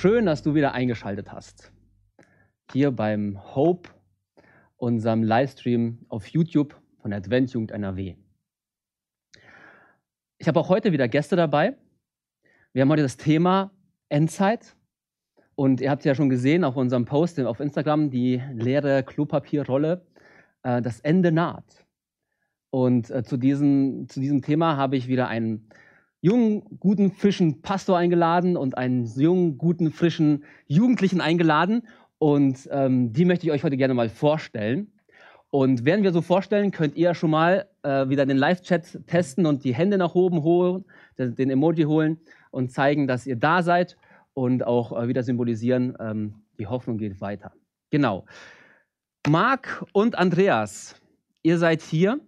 Schön, dass du wieder eingeschaltet hast. Hier beim Hope, unserem Livestream auf YouTube von der Adventjugend NRW. Ich habe auch heute wieder Gäste dabei. Wir haben heute das Thema Endzeit. Und ihr habt ja schon gesehen auf unserem Post auf Instagram die leere Klopapierrolle. Äh, das Ende naht. Und äh, zu, diesem, zu diesem Thema habe ich wieder einen jungen, guten, frischen Pastor eingeladen und einen jungen, guten, frischen Jugendlichen eingeladen. Und ähm, die möchte ich euch heute gerne mal vorstellen. Und während wir so vorstellen, könnt ihr schon mal äh, wieder den Live-Chat testen und die Hände nach oben holen, den, Emoji holen und zeigen, dass ihr da seid und auch äh, wieder symbolisieren, ähm, die Hoffnung geht weiter. Genau. Marc und Andreas, ihr seid hier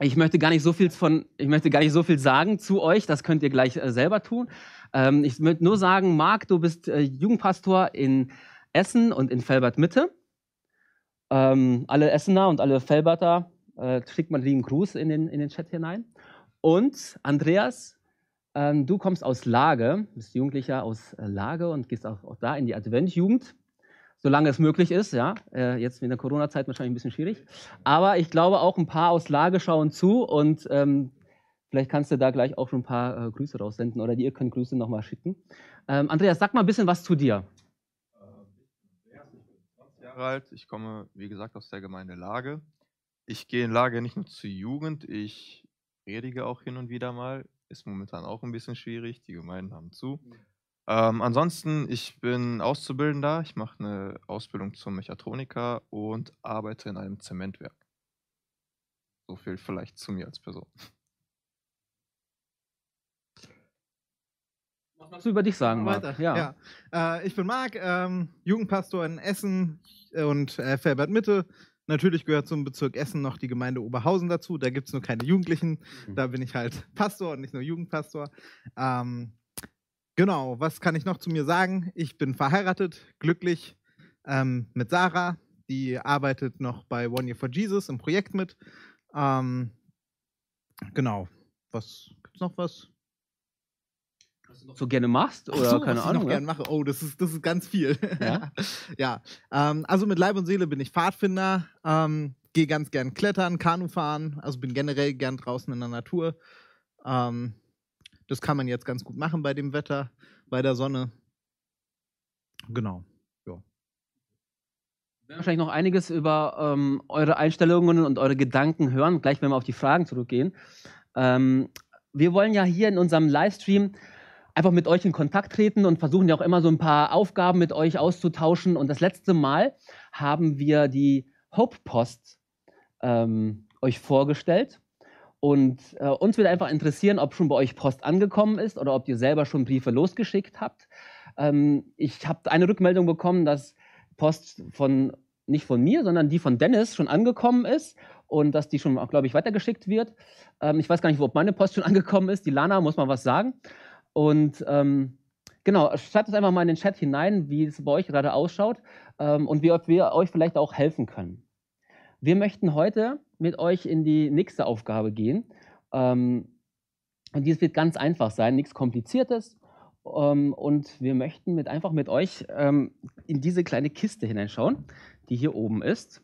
ich möchte gar nicht so viel von, ich möchte gar nicht so viel sagen zu euch. Das könnt ihr gleich äh, selber tun. Ähm, ich möchte nur sagen, Marc, du bist äh, Jugendpastor in Essen und in Felbert Mitte. Ähm, alle Essener und alle Felberter äh, schickt mal lieben Gruß in den, in den Chat hinein. Und Andreas, ähm, du kommst aus Lage, bist Jugendlicher aus äh, Lage und gehst auch, auch da in die Adventjugend solange es möglich ist. Ja, äh, jetzt in der Corona-Zeit wahrscheinlich ein bisschen schwierig. Aber ich glaube auch ein paar aus Lage schauen zu und ähm, vielleicht kannst du da gleich auch schon ein paar äh, Grüße raussenden oder ihr könnt Grüße nochmal schicken. Ähm, Andreas, sag mal ein bisschen was zu dir. 20 Jahre alt. Ich komme, wie gesagt, aus der Gemeinde Lage. Ich gehe in Lage nicht nur zur Jugend, ich predige auch hin und wieder mal. Ist momentan auch ein bisschen schwierig. Die Gemeinden haben zu. Ähm, ansonsten, ich bin Auszubildender. Ich mache eine Ausbildung zum Mechatroniker und arbeite in einem Zementwerk. So viel vielleicht zu mir als Person. Was magst du über dich sagen, Marc? Weiter. Ja. ja. Äh, ich bin Marc, ähm, Jugendpastor in Essen und äh, Felbert Mitte. Natürlich gehört zum Bezirk Essen noch die Gemeinde Oberhausen dazu. Da gibt es nur keine Jugendlichen. Mhm. Da bin ich halt Pastor und nicht nur Jugendpastor. Ähm, Genau, was kann ich noch zu mir sagen? Ich bin verheiratet, glücklich ähm, mit Sarah. Die arbeitet noch bei One Year for Jesus im Projekt mit. Ähm, genau. Was gibt's noch was? Was du noch so gerne machst oder so, keine was Ahnung? Ich noch gerne mache. Oh, das ist, das ist ganz viel. Ja. ja. Ähm, also mit Leib und Seele bin ich Pfadfinder. Ähm, Gehe ganz gern klettern, Kanu fahren. Also bin generell gern draußen in der Natur. Ähm, das kann man jetzt ganz gut machen bei dem Wetter, bei der Sonne. Genau. Ja. Wir werden wahrscheinlich noch einiges über ähm, eure Einstellungen und eure Gedanken hören, gleich wenn wir auf die Fragen zurückgehen. Ähm, wir wollen ja hier in unserem Livestream einfach mit euch in Kontakt treten und versuchen ja auch immer so ein paar Aufgaben mit euch auszutauschen. Und das letzte Mal haben wir die Hope Post ähm, euch vorgestellt. Und äh, uns würde einfach interessieren, ob schon bei euch Post angekommen ist oder ob ihr selber schon Briefe losgeschickt habt. Ähm, ich habe eine Rückmeldung bekommen, dass Post von nicht von mir, sondern die von Dennis schon angekommen ist und dass die schon, glaube ich, weitergeschickt wird. Ähm, ich weiß gar nicht, ob meine Post schon angekommen ist. Die Lana muss mal was sagen. Und ähm, genau, schreibt es einfach mal in den Chat hinein, wie es bei euch gerade ausschaut ähm, und wie wir euch vielleicht auch helfen können. Wir möchten heute mit euch in die nächste Aufgabe gehen. Ähm, und dies wird ganz einfach sein, nichts Kompliziertes. Ähm, und wir möchten mit, einfach mit euch ähm, in diese kleine Kiste hineinschauen, die hier oben ist.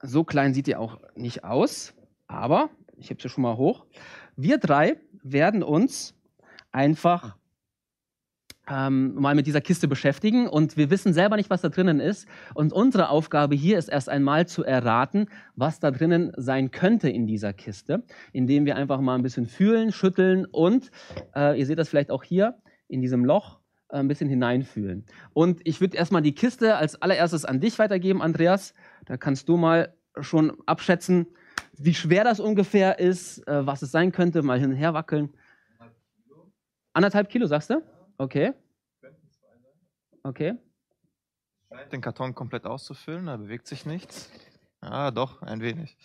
So klein sieht die auch nicht aus, aber ich habe sie schon mal hoch. Wir drei werden uns einfach ähm, mal mit dieser Kiste beschäftigen und wir wissen selber nicht, was da drinnen ist. Und unsere Aufgabe hier ist erst einmal zu erraten, was da drinnen sein könnte in dieser Kiste, indem wir einfach mal ein bisschen fühlen, schütteln und, äh, ihr seht das vielleicht auch hier in diesem Loch, äh, ein bisschen hineinfühlen. Und ich würde erstmal die Kiste als allererstes an dich weitergeben, Andreas. Da kannst du mal schon abschätzen, wie schwer das ungefähr ist, äh, was es sein könnte, mal hin und her wackeln. Anderthalb Kilo, sagst du? Okay. Okay. Scheint den Karton komplett auszufüllen, da bewegt sich nichts. Ah, doch, ein wenig.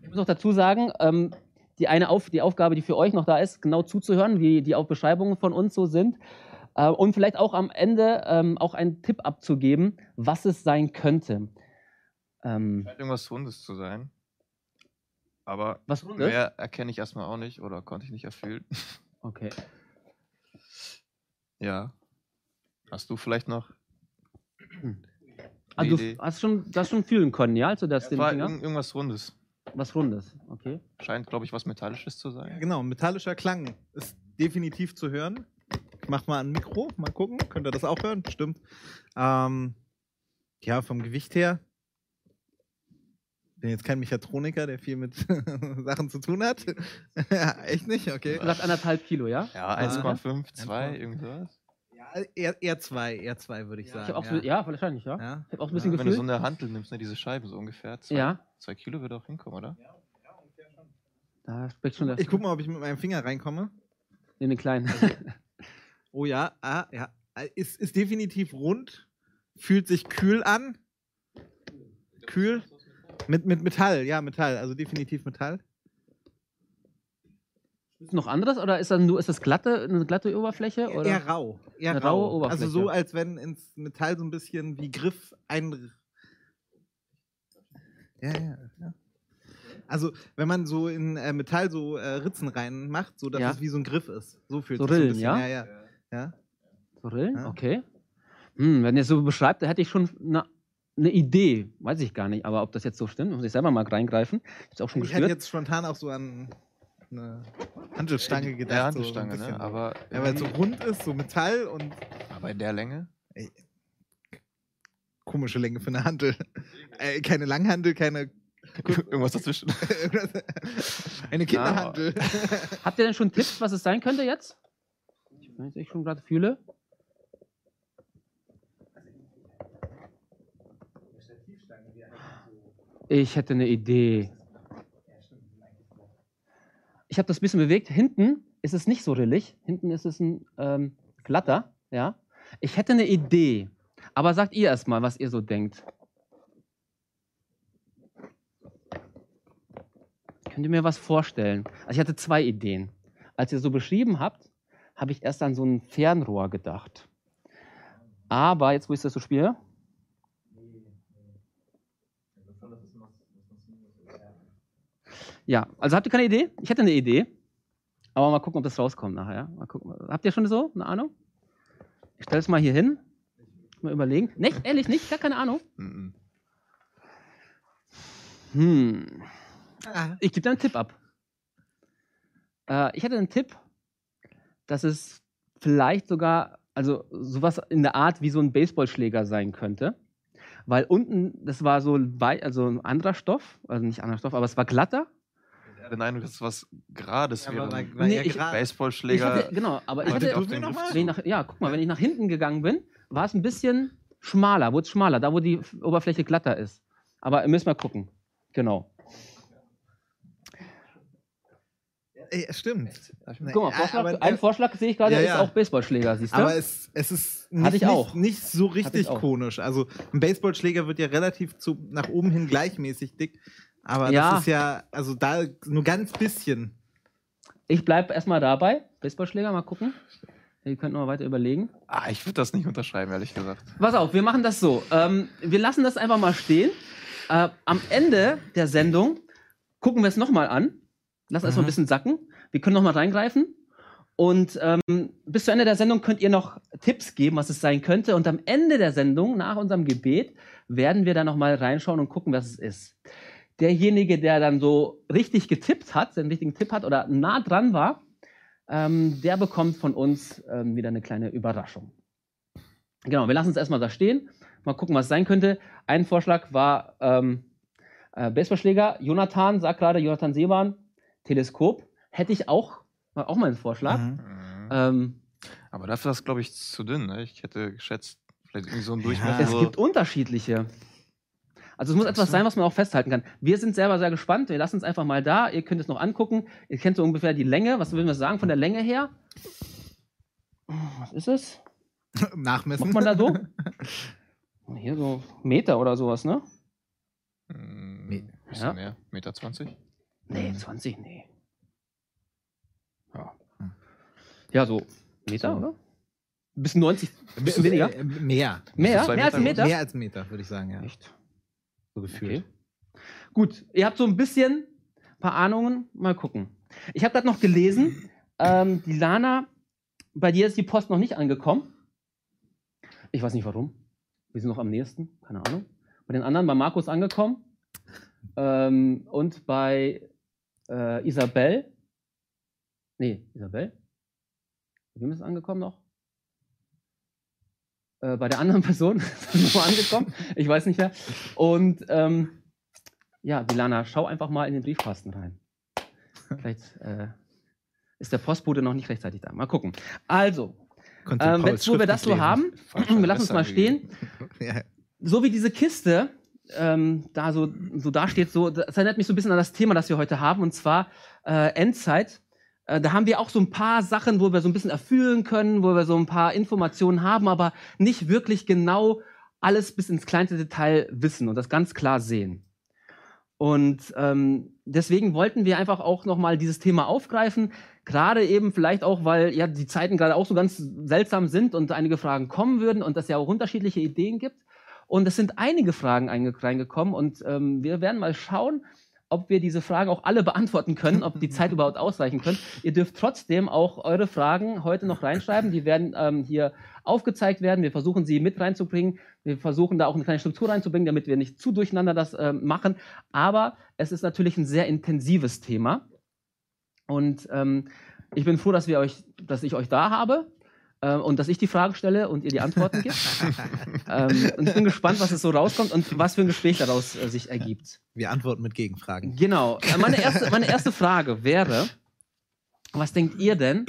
Ich muss noch dazu sagen, ähm, die eine Auf die Aufgabe, die für euch noch da ist, genau zuzuhören, wie die Beschreibungen von uns so sind. Äh, und vielleicht auch am Ende ähm, auch einen Tipp abzugeben, was es sein könnte. Ähm, Scheint irgendwas Rundes zu sein. Aber Was Rundes? mehr erkenne ich erstmal auch nicht oder konnte ich nicht erfüllen. Okay. ja. Hast du vielleicht noch? Ah, du Idee. hast schon das schon fühlen können, ja, als du das den War Finger? irgend- irgendwas Rundes. Was Rundes, okay. Scheint, glaube ich, was Metallisches zu sein. Genau, metallischer Klang ist definitiv zu hören. Ich mach mal ein Mikro, mal gucken. Könnt ihr das auch hören? Stimmt. Ähm, ja, vom Gewicht her. Bin jetzt kein Mechatroniker, der viel mit Sachen zu tun hat. ja, echt nicht? Okay. Du sagst anderthalb Kilo, ja? Ja, Ja. 1,5, 2, Einfach. irgendwie sowas. Ja, eher, eher zwei, eher zwei würde ich Ich sagen. habe auch so, ja, wahrscheinlich, ja. ja. Ich habe auch ein bisschen Wenn du so Gefühl. eine Hantel nimmst, ne, diese Scheiben so ungefähr. Zwei, Ja, zwei Kilo würde auch hinkommen, oder? da spricht schon das Ich guck mal, ob ich mit meinem Finger reinkomme. in den kleinen. Oh ja, ah, ja. Ist, ist definitiv rund. Fühlt sich kühl an. Kühl. Mit, mit Metall, ja, Metall. Also definitiv Metall. Ist noch anderes oder ist das nur ist das glatte eine glatte Oberfläche oder? Eher rau. Eher Eine rau. raue Oberfläche. Also so, als wenn ins Metall so ein bisschen wie Griff ein. Ja, ja, ja. Also, wenn man so in äh, Metall so äh, Ritzen reinmacht, so dass Ja. es wie so ein Griff ist. So fühlt So sich Rillen, so ja? ein bisschen. Ja, ja. ja. So Rillen? Ja. Okay. Hm, wenn ihr es so beschreibt, da hätte ich schon eine, eine Idee. Weiß ich gar nicht, aber ob das jetzt so stimmt, muss ich selber mal reingreifen. Ich hab's auch schon Ich hätte jetzt spontan auch so an eine Handelsstange gedacht. Ja, so Handelstange, ein bisschen. ne? Aber, Ja, weil es so rund ist, so Metall und aber in der Länge? komische Länge für eine Handel. Äh, keine Langhandel, keine. Irgendwas dazwischen. eine Kinderhandel. Habt ihr denn schon Tipps, was es sein könnte jetzt? Wenn ich es schon gerade fühle. Ich hätte eine Idee. Ich habe das ein bisschen bewegt. Hinten ist es nicht so rillig. Hinten ist es ein ähm, glatter. Ja. Ich hätte eine Idee. Aber sagt ihr erstmal, was ihr so denkt. Könnt ihr mir was vorstellen? Also ich hatte zwei Ideen. Als ihr so beschrieben habt, habe ich erst an so ein Fernrohr gedacht. Aber jetzt, wo ich das so spiele. Ja, also habt ihr keine Idee? Ich hätte eine Idee. Aber mal gucken, ob das rauskommt nachher. Mal gucken. Habt ihr schon so eine Ahnung? Ich stelle es mal hier hin. Mal überlegen. Nicht? Ehrlich nicht? Gar keine Ahnung? Mhm. Hm. Ah, Ich gebe dir einen Tipp ab. Äh, ich hätte einen Tipp, dass es vielleicht sogar, also sowas in der Art wie so ein Baseballschläger sein könnte. Weil unten, das war so also ein anderer Stoff, also nicht anderer Stoff, aber es war glatter. Ich hatte den Eindruck, dass es was Gerades Ja, wäre. war- war Nee, ich- gerade. Ich Baseballschläger. hatte, genau, aber ich hatte, auf den wenn ich nach, ja, guck mal, wenn ich nach hinten gegangen bin, war es ein bisschen schmaler, wurde es schmaler, da wo die Oberfläche glatter ist. Aber müssen wir gucken. Genau. Ey, stimmt. Nee, Guck mal, ah, Vorschlag, aber- ein Vorschlag sehe ich gerade, Ja, ist ja. auch Baseballschläger, siehst du? Aber es, es ist nicht, ich auch. nicht, nicht so richtig auch. konisch. Also ein Baseballschläger wird ja relativ zu, nach oben hin gleichmäßig dick. Aber Ja. das ist ja, also da nur ganz bisschen. Ich bleibe erstmal dabei. Baseballschläger, mal gucken. Ihr könnt noch mal weiter überlegen. Ah, ich würde das nicht unterschreiben, ehrlich gesagt. Pass auf, wir machen das so. Ähm, wir lassen das einfach mal stehen. Äh, am Ende der Sendung gucken wir es nochmal an. Lassen es mal ein Mhm. bisschen sacken. Wir können nochmal reingreifen. Und ähm, bis zu Ende der Sendung könnt ihr noch Tipps geben, was es sein könnte. Und am Ende der Sendung, nach unserem Gebet, werden wir da nochmal reinschauen und gucken, was es ist. Derjenige, der dann so richtig getippt hat, den richtigen Tipp hat oder nah dran war, ähm, der bekommt von uns ähm, wieder eine kleine Überraschung. Genau, wir lassen es erstmal da stehen. Mal gucken, was es sein könnte. Ein Vorschlag war ähm, äh, Baseballschläger. Jonathan sagt gerade, Jonathan Seeban, Teleskop. Hätte ich auch, war auch mal ein Vorschlag. Mhm. Ähm, Aber dafür ist das, glaube ich, zu dünn. Ne? Ich hätte geschätzt, vielleicht irgendwie so ein Ja. Durchmesser. es so gibt unterschiedliche. Also es muss etwas sein, was man auch festhalten kann. Wir sind selber sehr gespannt. Wir lassen es einfach mal da. Ihr könnt es noch angucken. Ihr kennt so ungefähr die Länge. Was würden wir sagen von der Länge her? Was ist es? Nachmessen. Macht man da so? Hier so Meter oder sowas, ne? Bisschen Ja. mehr. Meter 20? Nee, 20, nee. Ja. Hm. Ja, so Meter, So. oder? Bis 90, ein bisschen weniger. Äh, Mehr. Mehr? Mehr als ein Meter Meter? Mehr als ein Meter, würde ich sagen, ja. Echt? So gefühlt. Okay. Gut, ihr habt so ein bisschen paar Ahnungen? Mal gucken. Ich habe gerade noch gelesen, ähm, die Lana, bei dir ist die Post noch nicht angekommen. Ich weiß nicht warum. Wir sind noch am nächsten, keine Ahnung. Bei den anderen, bei Markus angekommen. Ähm, und bei äh, Isabel. Nee, Isabel? Wem ist es angekommen noch? Äh, bei der anderen Person angekommen. Ich weiß nicht mehr. Und ähm, ja, Bilana, schau einfach mal in den Briefkasten rein. Vielleicht äh, ist der Postbote noch nicht rechtzeitig da. Mal gucken. Also, ähm, jetzt, wo wir das so haben, wir lassen uns mal stehen. Ja. So wie diese Kiste ähm, da so, so dasteht, so, das erinnert mich so ein bisschen an das Thema, das wir heute haben, und zwar äh, Endzeit. Äh, da haben wir auch so ein paar Sachen, wo wir so ein bisschen erfüllen können, wo wir so ein paar Informationen haben, aber nicht wirklich genau alles bis ins kleinste Detail wissen und das ganz klar sehen. Und ähm, deswegen wollten wir einfach auch nochmal dieses Thema aufgreifen, gerade eben vielleicht auch, weil ja die Zeiten gerade auch so ganz seltsam sind und einige Fragen kommen würden und es ja auch unterschiedliche Ideen gibt. Und es sind einige Fragen einge- reingekommen und ähm, wir werden mal schauen, ob wir diese Fragen auch alle beantworten können, ob die Zeit überhaupt ausreichen können. Ihr dürft trotzdem auch eure Fragen heute noch reinschreiben. Die werden ähm, hier aufgezeigt werden. Wir versuchen sie mit reinzubringen. Wir versuchen da auch eine kleine Struktur reinzubringen, damit wir nicht zu durcheinander das ähm, machen. Aber es ist natürlich ein sehr intensives Thema. Und ähm, ich bin froh, dass, wir euch, dass ich euch da habe äh, und dass ich die Frage stelle und ihr die Antworten gibt. ähm, und ich bin gespannt, was es so rauskommt und was für ein Gespräch daraus äh, sich ergibt. Wir antworten mit Gegenfragen. Genau. Äh, Meine erste, meine erste Frage wäre, was denkt ihr denn?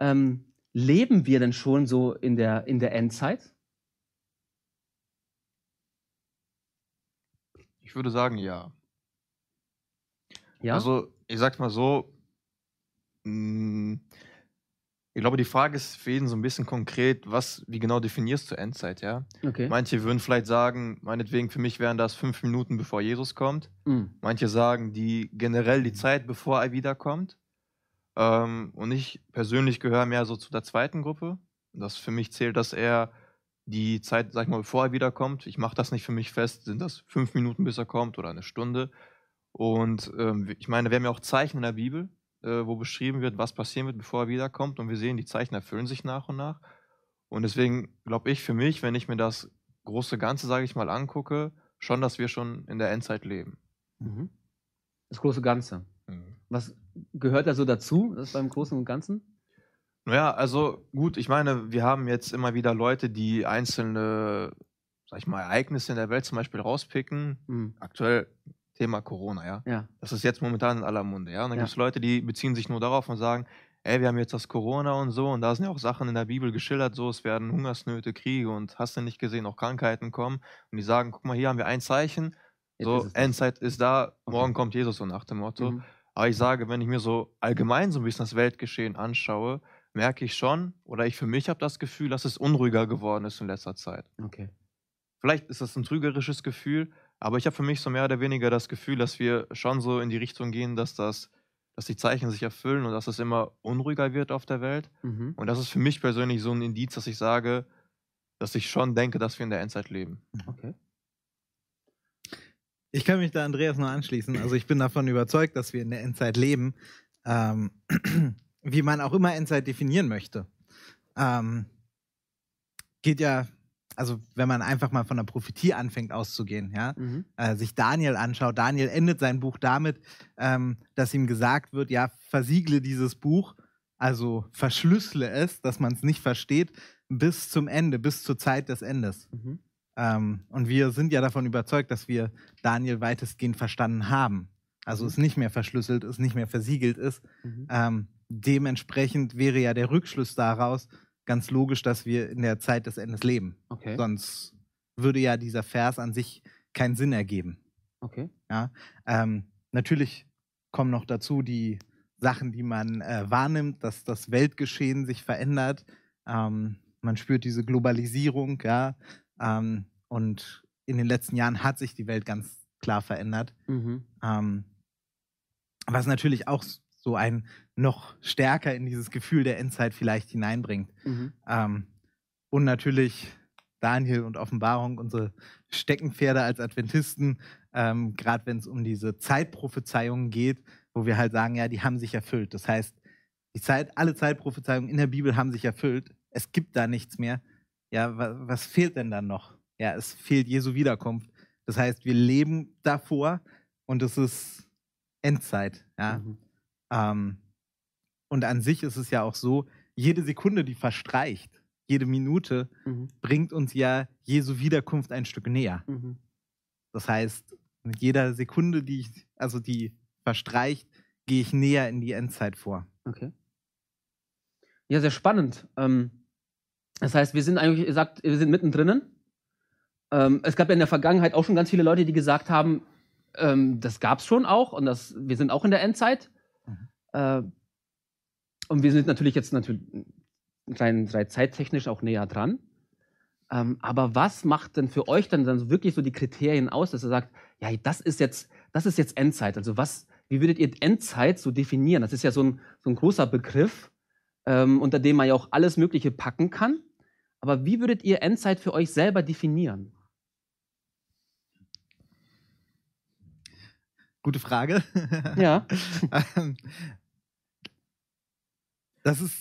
Ähm, leben wir denn schon so in der, in der Endzeit? Ich würde sagen, ja. Ja. Also, ich sag's mal so, mh, ich glaube, die Frage ist für jeden so ein bisschen konkret, was, wie genau definierst du Endzeit, ja? okay. Manche würden vielleicht sagen, meinetwegen, für mich wären das fünf Minuten, bevor Jesus kommt. Mm, Manche sagen, die generell die Zeit, bevor er wiederkommt. Ähm, und ich persönlich gehöre mehr so zu der zweiten Gruppe. Das für mich zählt das eher die Zeit, sag ich mal, bevor er wiederkommt. Ich mache das nicht für mich fest, sind das fünf Minuten, bis er kommt oder eine Stunde. Und ähm, ich meine, wir haben ja auch Zeichen in der Bibel, äh, wo beschrieben wird, was passieren wird, bevor er wiederkommt. Und wir sehen, die Zeichen erfüllen sich nach und nach. Und deswegen glaube ich für mich, wenn ich mir das große Ganze, sage ich mal, angucke, schon, dass wir schon in der Endzeit leben. mhm. Das große Ganze. Was gehört da so dazu, das beim Großen und Ganzen? Naja, also gut, ich meine, wir haben jetzt immer wieder Leute, die einzelne, sag ich mal, Ereignisse in der Welt zum Beispiel rauspicken. Mm, Aktuell Thema Corona, ja. ja. Das ist jetzt momentan in aller Munde, ja. Und dann Ja. gibt es Leute, die beziehen sich nur darauf und sagen, ey, wir haben jetzt das Corona und so, und da sind ja auch Sachen in der Bibel geschildert, so, es werden Hungersnöte, Kriege und hast du nicht gesehen, auch Krankheiten kommen. Und die sagen, guck mal, hier haben wir ein Zeichen, so, ist. Endzeit ist da, Okay. morgen kommt Jesus, so nach dem Motto. Mhm. Aber ich sage, wenn ich mir so allgemein so ein bisschen das Weltgeschehen anschaue, merke ich schon, oder ich für mich habe das Gefühl, dass es unruhiger geworden ist in letzter Zeit. Okay. Vielleicht ist das ein trügerisches Gefühl, aber ich habe für mich so mehr oder weniger das Gefühl, dass wir schon so in die Richtung gehen, dass das, dass die Zeichen sich erfüllen und dass es immer unruhiger wird auf der Welt. Mhm. Und das ist für mich persönlich so ein Indiz, dass ich sage, dass ich schon denke, dass wir in der Endzeit leben. Okay. Ich kann mich da Andreas nur anschließen. Also ich bin davon überzeugt, dass wir in der Endzeit leben, ähm, wie man auch immer Endzeit definieren möchte. Ähm, geht ja, also wenn man einfach mal von der Prophetie anfängt auszugehen, ja, Mhm. äh, sich Daniel anschaut. Daniel endet sein Buch damit, ähm, dass ihm gesagt wird, ja, versiegle dieses Buch, also verschlüssele es, dass man es nicht versteht, bis zum Ende, bis zur Zeit des Endes. Mhm. Ähm, und wir sind ja davon überzeugt, dass wir Daniel weitestgehend verstanden haben. Also Mhm. es nicht mehr verschlüsselt ist, nicht mehr versiegelt ist. Mhm. Ähm, dementsprechend wäre ja der Rückschluss daraus ganz logisch, dass wir in der Zeit des Endes leben. Okay. Sonst würde ja dieser Vers an sich keinen Sinn ergeben. Okay. Ja? Ähm, natürlich kommen noch dazu die Sachen, die man äh, wahrnimmt, dass das Weltgeschehen sich verändert. Ähm, man spürt diese Globalisierung, ja. Ähm, und in den letzten Jahren hat sich die Welt ganz klar verändert. Mhm. Ähm, was natürlich auch so ein noch stärker in dieses Gefühl der Endzeit vielleicht hineinbringt. Mhm. Ähm, und natürlich Daniel und Offenbarung, unsere Steckenpferde als Adventisten, ähm, gerade wenn es um diese Zeitprophezeiungen geht, wo wir halt sagen, ja, die haben sich erfüllt. Das heißt, die Zeit, alle Zeitprophezeiungen in der Bibel haben sich erfüllt. Es gibt da nichts mehr. Ja, was, was fehlt denn dann noch? Ja, es fehlt Jesu Wiederkunft. Das heißt, wir leben davor und es ist Endzeit. Ja. Mhm. Ähm, und an sich ist es ja auch so, jede Sekunde, die verstreicht, jede Minute, Mhm. bringt uns ja Jesu Wiederkunft ein Stück näher. Mhm. Das heißt, mit jeder Sekunde, die ich, also die verstreicht, gehe ich näher in die Endzeit vor. Okay. Ja, sehr spannend. Ähm, das heißt, wir sind eigentlich, ihr sagt, wir sind mittendrin. Ähm, es gab ja in der Vergangenheit auch schon ganz viele Leute, die gesagt haben, ähm, das gab es schon auch und das, wir sind auch in der Endzeit. Äh, und wir sind natürlich jetzt natürlich rein, rein zeittechnisch auch näher dran. Ähm, aber was macht denn für euch dann, dann wirklich so die Kriterien aus, dass ihr sagt, ja, das ist jetzt, das ist jetzt Endzeit? Also was, wie würdet ihr Endzeit so definieren? Das ist ja so ein, so ein großer Begriff, ähm, unter dem man ja auch alles Mögliche packen kann. Aber wie würdet ihr Endzeit für euch selber definieren? Gute Frage. Ja. Das ist,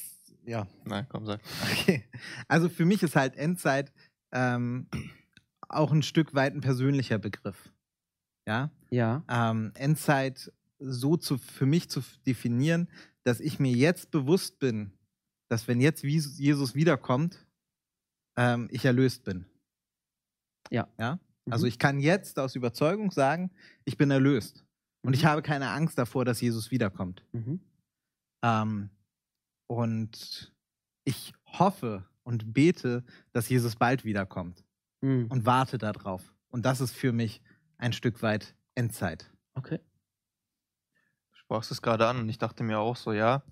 ja, Nein, komm, sag. okay. Also für mich ist halt Endzeit ähm, auch ein Stück weit ein persönlicher Begriff. Ja. Ja. ähm, Endzeit so zu, für mich zu definieren, dass ich mir jetzt bewusst bin, dass wenn jetzt Jes- Jesus wiederkommt, ähm, ich erlöst bin. Ja. ja? Also Mhm. ich kann jetzt aus Überzeugung sagen, ich bin erlöst. Und ich Mhm. habe keine Angst davor, dass Jesus wiederkommt. Mhm. Ähm, und ich hoffe und bete, dass Jesus bald wiederkommt Mhm. und warte darauf. Und das ist für mich ein Stück weit Endzeit. Okay. Du sprachst es gerade an und ich dachte mir auch so, ja,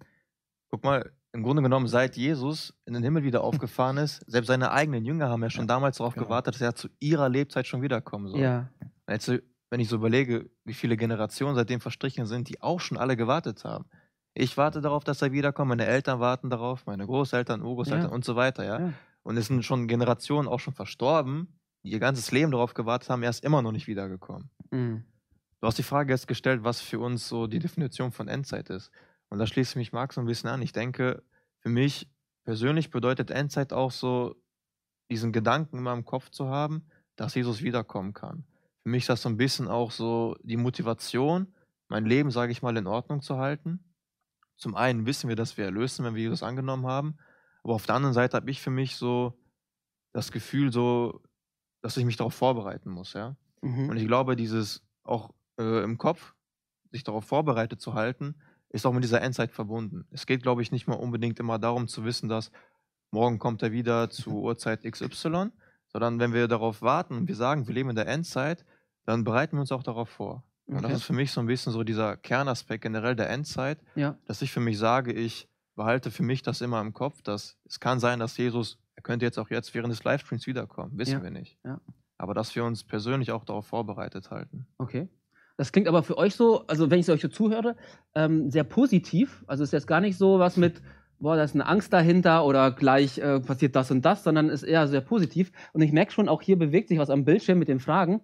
guck mal, im Grunde genommen, seit Jesus in den Himmel wieder aufgefahren ist, selbst seine eigenen Jünger haben ja schon Ja, damals darauf genau. gewartet, dass er zu ihrer Lebzeit schon wiederkommen soll. Ja. Jetzt, wenn ich so überlege, wie viele Generationen seitdem verstrichen sind, die auch schon alle gewartet haben. Ich warte darauf, dass er wiederkommt, meine Eltern warten darauf, meine Großeltern, Urgroßeltern Ja. und so weiter, ja. Ja. Und es sind schon Generationen auch schon verstorben, die ihr ganzes Leben darauf gewartet haben, er ist immer noch nicht wiedergekommen. Mhm. Du hast die Frage jetzt gestellt, was für uns so die Definition von Endzeit ist. Und da schließe ich mich Marc so ein bisschen an. Ich denke, für mich persönlich bedeutet Endzeit auch so, diesen Gedanken immer im Kopf zu haben, dass Jesus wiederkommen kann. Für mich ist das so ein bisschen auch so die Motivation, mein Leben, sage ich mal, in Ordnung zu halten. Zum einen wissen wir, dass wir erlösen, wenn wir Jesus angenommen haben. Aber auf der anderen Seite habe ich für mich so das Gefühl, so, dass ich mich darauf vorbereiten muss, ja. Mhm. Und ich glaube, dieses auch äh, im Kopf, sich darauf vorbereitet zu halten, ist auch mit dieser Endzeit verbunden. Es geht, glaube ich, nicht mal unbedingt immer darum zu wissen, dass morgen kommt er wieder zu Uhrzeit XY, sondern wenn wir darauf warten und wir sagen, wir leben in der Endzeit, dann bereiten wir uns auch darauf vor. Und das ist für mich so ein bisschen so dieser Kernaspekt generell der Endzeit, Ja. dass ich für mich sage, ich behalte für mich das immer im Kopf, dass es kann sein, dass Jesus, er könnte jetzt auch jetzt während des Livestreams wiederkommen, wissen Ja, wir nicht. ja. Aber dass wir uns persönlich auch darauf vorbereitet halten. Okay. Das klingt aber für euch so, also wenn ich es euch so zuhöre, ähm, sehr positiv. Also es ist jetzt gar nicht so was mit, boah, da ist eine Angst dahinter oder gleich äh, passiert das und das, sondern ist eher sehr positiv. Und ich merke schon, auch hier bewegt sich was am Bildschirm mit den Fragen.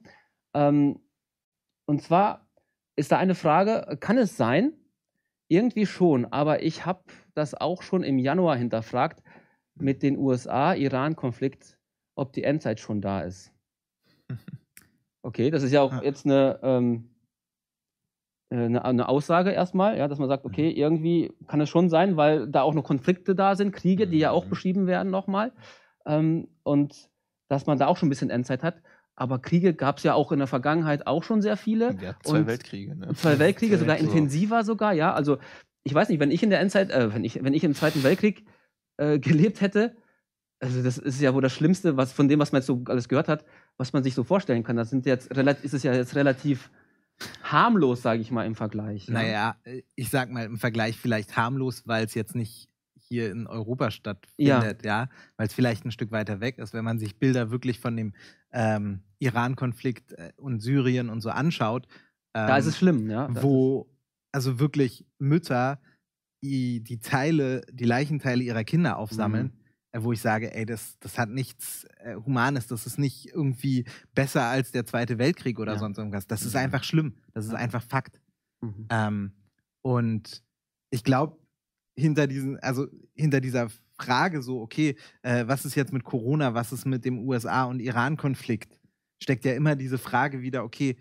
Ähm, und zwar ist da eine Frage, kann es sein? Irgendwie schon, aber ich habe das auch schon im Januar hinterfragt mit den USA-Iran-Konflikt, ob die Endzeit schon da ist. Okay, das ist ja auch Ja. jetzt eine, ähm, äh, eine, eine Aussage erstmal, ja, dass man sagt, okay, irgendwie kann es schon sein, weil da auch noch Konflikte da sind, Kriege, die ja auch Mhm. beschrieben werden nochmal. Ähm, und dass man da auch schon ein bisschen Endzeit hat. Aber Kriege gab es ja auch in der Vergangenheit auch schon sehr viele. Ja, zwei Und Weltkriege, ne? Zwei Weltkriege, sogar So. intensiver sogar, ja. Also ich weiß nicht, wenn ich in der Endzeit, äh, wenn ich, wenn ich im Zweiten Weltkrieg äh, gelebt hätte, also das ist ja wohl das Schlimmste, was von dem, was man jetzt so alles gehört hat, was man sich so vorstellen kann. Das sind jetzt relativ, ist es ja jetzt relativ harmlos, sage ich mal, im Vergleich. ja. Naja, äh, ich sag mal im Vergleich vielleicht harmlos, weil es jetzt nicht hier in Europa Ja. stattfindet, ja, weil es vielleicht ein Stück weiter weg ist. Wenn man sich Bilder wirklich von dem ähm, Iran-Konflikt äh, und Syrien und so anschaut, ähm, Da ist es schlimm, ja. Wo also wirklich Mütter die, die Teile, die Leichenteile ihrer Kinder aufsammeln, Mhm. äh, wo ich sage, ey, das, das hat nichts äh, Humanes, das ist nicht irgendwie besser als der Zweite Weltkrieg oder Ja. sonst irgendwas. Das ist Mhm. einfach schlimm. Das ist Ja. einfach Fakt. Mhm. Ähm, Und ich glaube, hinter diesen, also hinter dieser Frage so, okay, äh, was ist jetzt mit Corona, was ist mit dem USA- und Iran-Konflikt, steckt ja immer diese Frage wieder, okay,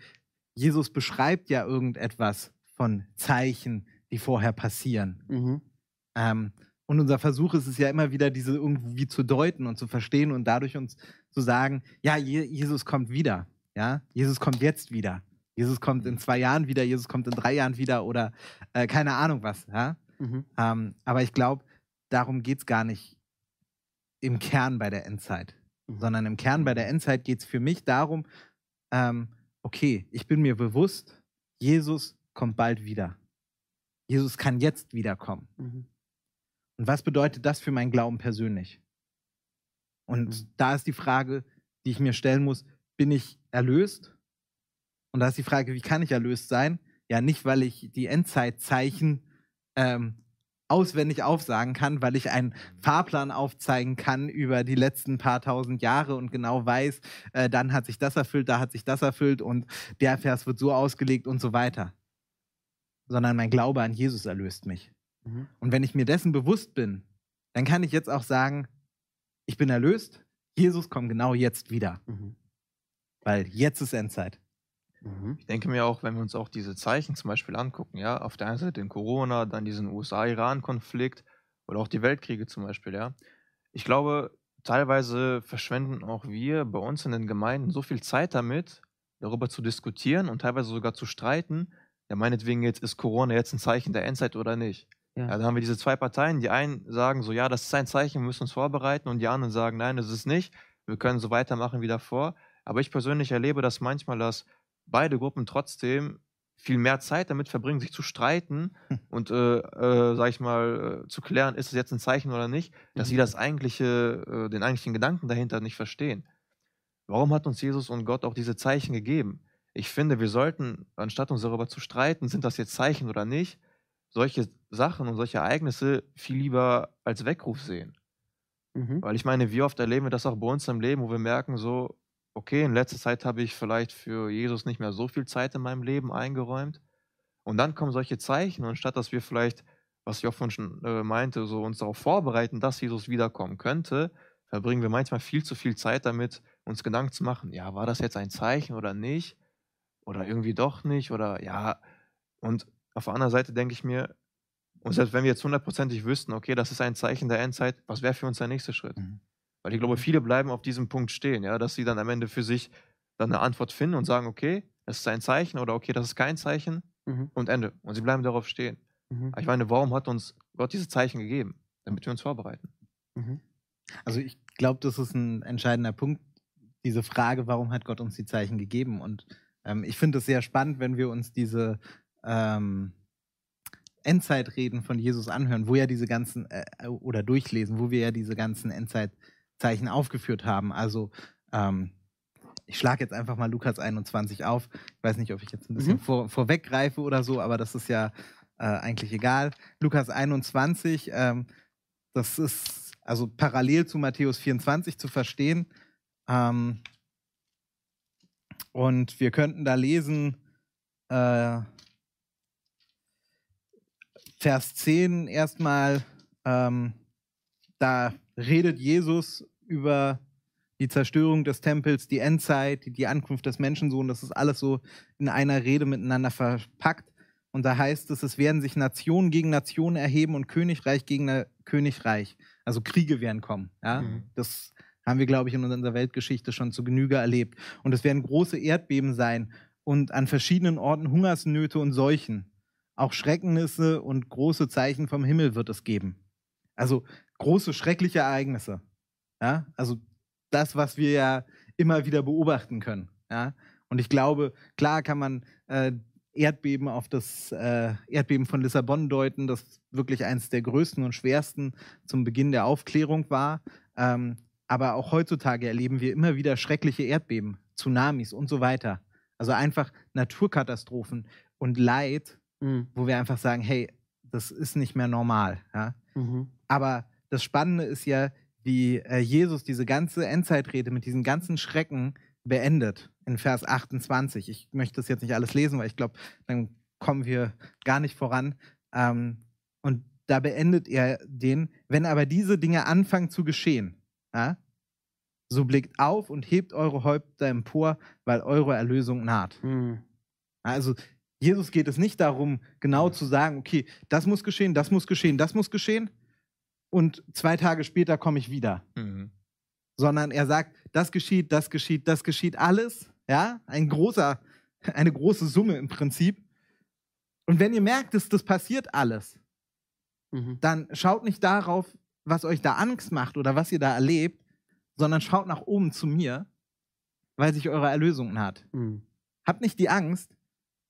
Jesus beschreibt ja irgendetwas von Zeichen, die vorher passieren. Mhm. Ähm, und unser Versuch ist es ja immer wieder, diese irgendwie zu deuten und zu verstehen und dadurch uns zu sagen, ja, Je Jesus kommt wieder. Ja, Jesus kommt jetzt wieder. Jesus kommt in zwei Jahren wieder, Jesus kommt in drei Jahren wieder oder äh, keine Ahnung was. Ja? Mhm. Ähm, aber ich glaube, darum geht es gar nicht im Kern bei der Endzeit, Mhm. sondern im Kern bei der Endzeit geht es für mich darum, ähm, okay, ich bin mir bewusst, Jesus kommt bald wieder. Jesus kann jetzt wiederkommen. Mhm. Und was bedeutet das für meinen Glauben persönlich? Und Mhm. da ist die Frage, die ich mir stellen muss, bin ich erlöst? Und da ist die Frage, wie kann ich erlöst sein? Ja, nicht, weil ich die Endzeitzeichen ähm, auswendig aufsagen kann, weil ich einen Fahrplan aufzeigen kann über die letzten paar tausend Jahre und genau weiß, äh, dann hat sich das erfüllt, da hat sich das erfüllt und der Vers wird so ausgelegt und so weiter. Sondern mein Glaube an Jesus erlöst mich. Mhm. Und wenn ich mir dessen bewusst bin, dann kann ich jetzt auch sagen, ich bin erlöst, Jesus kommt genau jetzt wieder, Mhm. weil jetzt ist Endzeit. Mhm. Ich denke mir auch, wenn wir uns auch diese Zeichen zum Beispiel angucken, ja, auf der einen Seite den Corona, dann diesen USA-Iran-Konflikt oder auch die Weltkriege zum Beispiel, ja. Ich glaube, teilweise verschwenden auch wir bei uns in den Gemeinden so viel Zeit damit, darüber zu diskutieren und teilweise sogar zu streiten. Ja, meinetwegen jetzt ist Corona jetzt ein Zeichen der Endzeit oder nicht. Ja. Ja, dann haben wir diese zwei Parteien. Die einen sagen so, ja, das ist ein Zeichen, wir müssen uns vorbereiten. Und die anderen sagen, nein, das ist nicht. Wir können so weitermachen wie davor. Aber ich persönlich erlebe das manchmal, dass beide Gruppen trotzdem viel mehr Zeit damit verbringen, sich zu streiten Hm. und, äh, äh, sag ich mal, äh, zu klären, ist es jetzt ein Zeichen oder nicht, dass Mhm. sie das eigentliche, äh, den eigentlichen Gedanken dahinter nicht verstehen. Warum hat uns Jesus und Gott auch diese Zeichen gegeben? Ich finde, wir sollten, anstatt uns darüber zu streiten, sind das jetzt Zeichen oder nicht, solche Sachen und solche Ereignisse viel lieber als Weckruf sehen. Mhm. Weil ich meine, wie oft erleben wir das auch bei uns im Leben, wo wir merken, so, okay, in letzter Zeit habe ich vielleicht für Jesus nicht mehr so viel Zeit in meinem Leben eingeräumt. Und dann kommen solche Zeichen, und statt dass wir vielleicht, was vorhin schon äh, meinte, so uns darauf vorbereiten, dass Jesus wiederkommen könnte, verbringen wir manchmal viel zu viel Zeit damit, uns Gedanken zu machen, ja, war das jetzt ein Zeichen oder nicht? Oder irgendwie doch nicht? Oder ja, und auf der anderen Seite denke ich mir, und selbst wenn wir jetzt hundertprozentig wüssten, okay, das ist ein Zeichen der Endzeit, was wäre für uns der nächste Schritt? Mhm. Weil ich glaube, viele bleiben auf diesem Punkt stehen, ja, dass sie dann am Ende für sich dann eine Antwort finden und sagen, okay, das ist ein Zeichen oder okay, das ist kein Zeichen Mhm. und Ende. Und sie bleiben darauf stehen. Mhm. Aber ich meine, warum hat uns Gott diese Zeichen gegeben? Damit wir uns vorbereiten. Mhm. Also ich glaube, das ist ein entscheidender Punkt, diese Frage, warum hat Gott uns die Zeichen gegeben? Und ähm, ich finde es sehr spannend, wenn wir uns diese ähm, Endzeitreden von Jesus anhören, wo ja diese ganzen, äh, oder durchlesen, wo wir ja diese ganzen Endzeitzeichen aufgeführt haben. Also ähm, ich schlage jetzt einfach mal Lukas 21 auf. Ich weiß nicht, ob ich jetzt ein bisschen Mhm. vor, vorweggreife oder so, aber das ist ja äh, eigentlich egal. Lukas 21, ähm, das ist also parallel zu Matthäus 24 zu verstehen. Ähm, und wir könnten da lesen, äh, Vers 10 erstmal, ähm, da redet Jesus über die Zerstörung des Tempels, die Endzeit, die, die Ankunft des Menschensohns. Das ist alles so in einer Rede miteinander verpackt. Und da heißt es, es werden sich Nationen gegen Nationen erheben und Königreich gegen Königreich. Also Kriege werden kommen. Ja? Mhm. Das haben wir, glaube ich, in unserer Weltgeschichte schon zu Genüge erlebt. Und es werden große Erdbeben sein und an verschiedenen Orten Hungersnöte und Seuchen. Auch Schrecknisse und große Zeichen vom Himmel wird es geben. Also große, schreckliche Ereignisse. Ja? Also das, was wir ja immer wieder beobachten können. Ja? Und ich glaube, klar kann man äh, Erdbeben auf das äh, Erdbeben von Lissabon deuten, das wirklich eines der größten und schwersten zum Beginn der Aufklärung war. Ähm, aber auch heutzutage erleben wir immer wieder schreckliche Erdbeben, Tsunamis und so weiter. Also einfach Naturkatastrophen und Leid, Mhm. wo wir einfach sagen, hey, das ist nicht mehr normal. Ja? Mhm. Aber das Spannende ist ja, wie äh, Jesus diese ganze Endzeitrede mit diesen ganzen Schrecken beendet in Vers 28. Ich möchte das jetzt nicht alles lesen, weil ich glaube, dann kommen wir gar nicht voran. Ähm, und da beendet er den, wenn aber diese Dinge anfangen zu geschehen, ja, so blickt auf und hebt eure Häupter empor, weil eure Erlösung naht. Mhm. Also Jesus geht es nicht darum, genau zu sagen, okay, das muss geschehen, das muss geschehen, das muss geschehen und zwei Tage später komme ich wieder. Mhm. Sondern er sagt, das geschieht, das geschieht, das geschieht alles. Ja, ein großer, eine große Summe im Prinzip. Und wenn ihr merkt, dass das passiert alles, Mhm. dann schaut nicht darauf, was euch da Angst macht oder was ihr da erlebt, sondern schaut nach oben zu mir, weil sich eure Erlösung naht. Mhm. Habt nicht die Angst,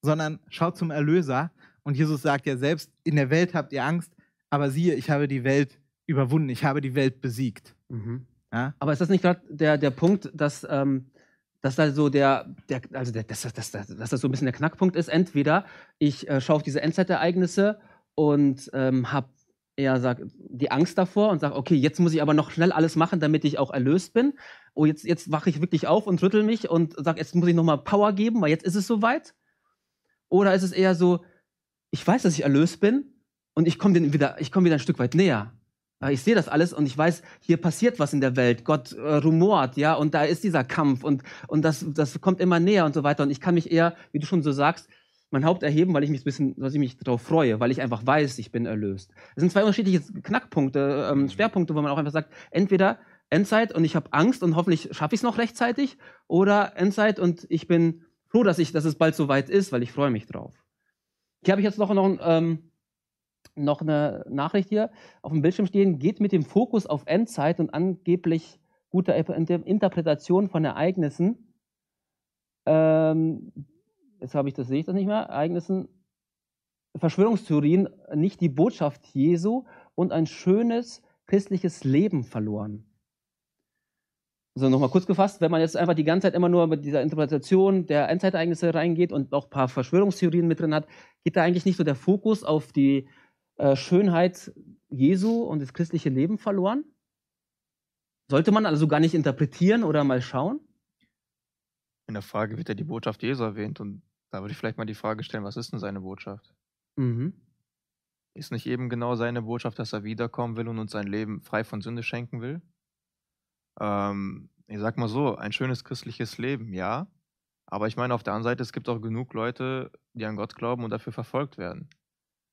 sondern schaut zum Erlöser. Und Jesus sagt ja selbst, in der Welt habt ihr Angst, aber siehe, ich habe die Welt überwunden, ich habe die Welt besiegt. Mhm. Ja? Aber ist das nicht gerade der, der Punkt, dass, ähm, dass da so der, der also der, dass, dass, dass, dass das so ein bisschen der Knackpunkt ist? Entweder ich äh, schaue auf diese Endzeitereignisse und ähm, habe eher sag, die Angst davor und sage, okay, jetzt muss ich aber noch schnell alles machen, damit ich auch erlöst bin. Oh, jetzt, jetzt wache ich wirklich auf und rüttel mich und sage, jetzt muss ich nochmal Power geben, weil jetzt ist es soweit. Oder ist es eher so, ich weiß, dass ich erlöst bin und ich komme wieder, ich komme wieder ein Stück weit näher. Äh, Ich sehe das alles und ich weiß, hier passiert was in der Welt. Gott äh, rumort, ja, und da ist dieser Kampf und, und das, das kommt immer näher und so weiter. Und ich kann mich eher, wie du schon so sagst, mein Haupt erheben, weil ich mich ein bisschen, dass ich mich darauf freue, weil ich einfach weiß, ich bin erlöst. Es sind zwei unterschiedliche Knackpunkte, ähm, Schwerpunkte, wo man auch einfach sagt, entweder Endzeit und ich habe Angst und hoffentlich schaffe ich es noch rechtzeitig, oder Endzeit und ich bin froh, dass ich, dass es bald soweit ist, weil ich freue mich drauf. Hier habe ich jetzt noch, noch, ein, ähm, noch eine Nachricht hier auf dem Bildschirm stehen. Geht mit dem Fokus auf Endzeit und angeblich guter Inter- Interpretation von Ereignissen. Ähm, jetzt habe ich das, sehe ich das nicht mehr. Ereignissen, Verschwörungstheorien, nicht die Botschaft Jesu und ein schönes christliches Leben verloren. Also nochmal kurz gefasst, wenn man jetzt einfach die ganze Zeit immer nur mit dieser Interpretation der Endzeitereignisse reingeht und auch ein paar Verschwörungstheorien mit drin hat, geht da eigentlich nicht so der Fokus auf die äh, Schönheit Jesu und das christliche Leben verloren? Sollte man also gar nicht interpretieren oder mal schauen? In der Frage wird ja die Botschaft Jesu erwähnt und da würde ich vielleicht mal die Frage stellen, was ist denn seine Botschaft? Mhm. Ist nicht eben genau seine Botschaft, dass er wiederkommen will und uns sein Leben frei von Sünde schenken will? Ähm, ich sag mal so, ein schönes christliches Leben, ja. Aber ich meine, auf der anderen Seite, es gibt auch genug Leute, die an Gott glauben und dafür verfolgt werden.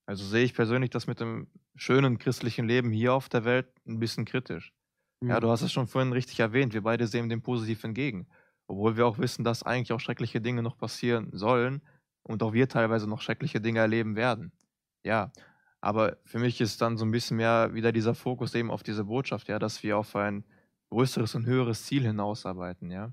Also sehe ich persönlich das mit dem schönen christlichen Leben hier auf der Welt ein bisschen kritisch. Ja, du hast es schon vorhin richtig erwähnt, wir beide sehen dem positiv entgegen. Obwohl wir auch wissen, dass eigentlich auch schreckliche Dinge noch passieren sollen und auch wir teilweise noch schreckliche Dinge erleben werden. Ja, aber für mich ist dann so ein bisschen mehr wieder dieser Fokus eben auf diese Botschaft, ja, dass wir auf ein größeres und höheres Ziel hinausarbeiten, ja.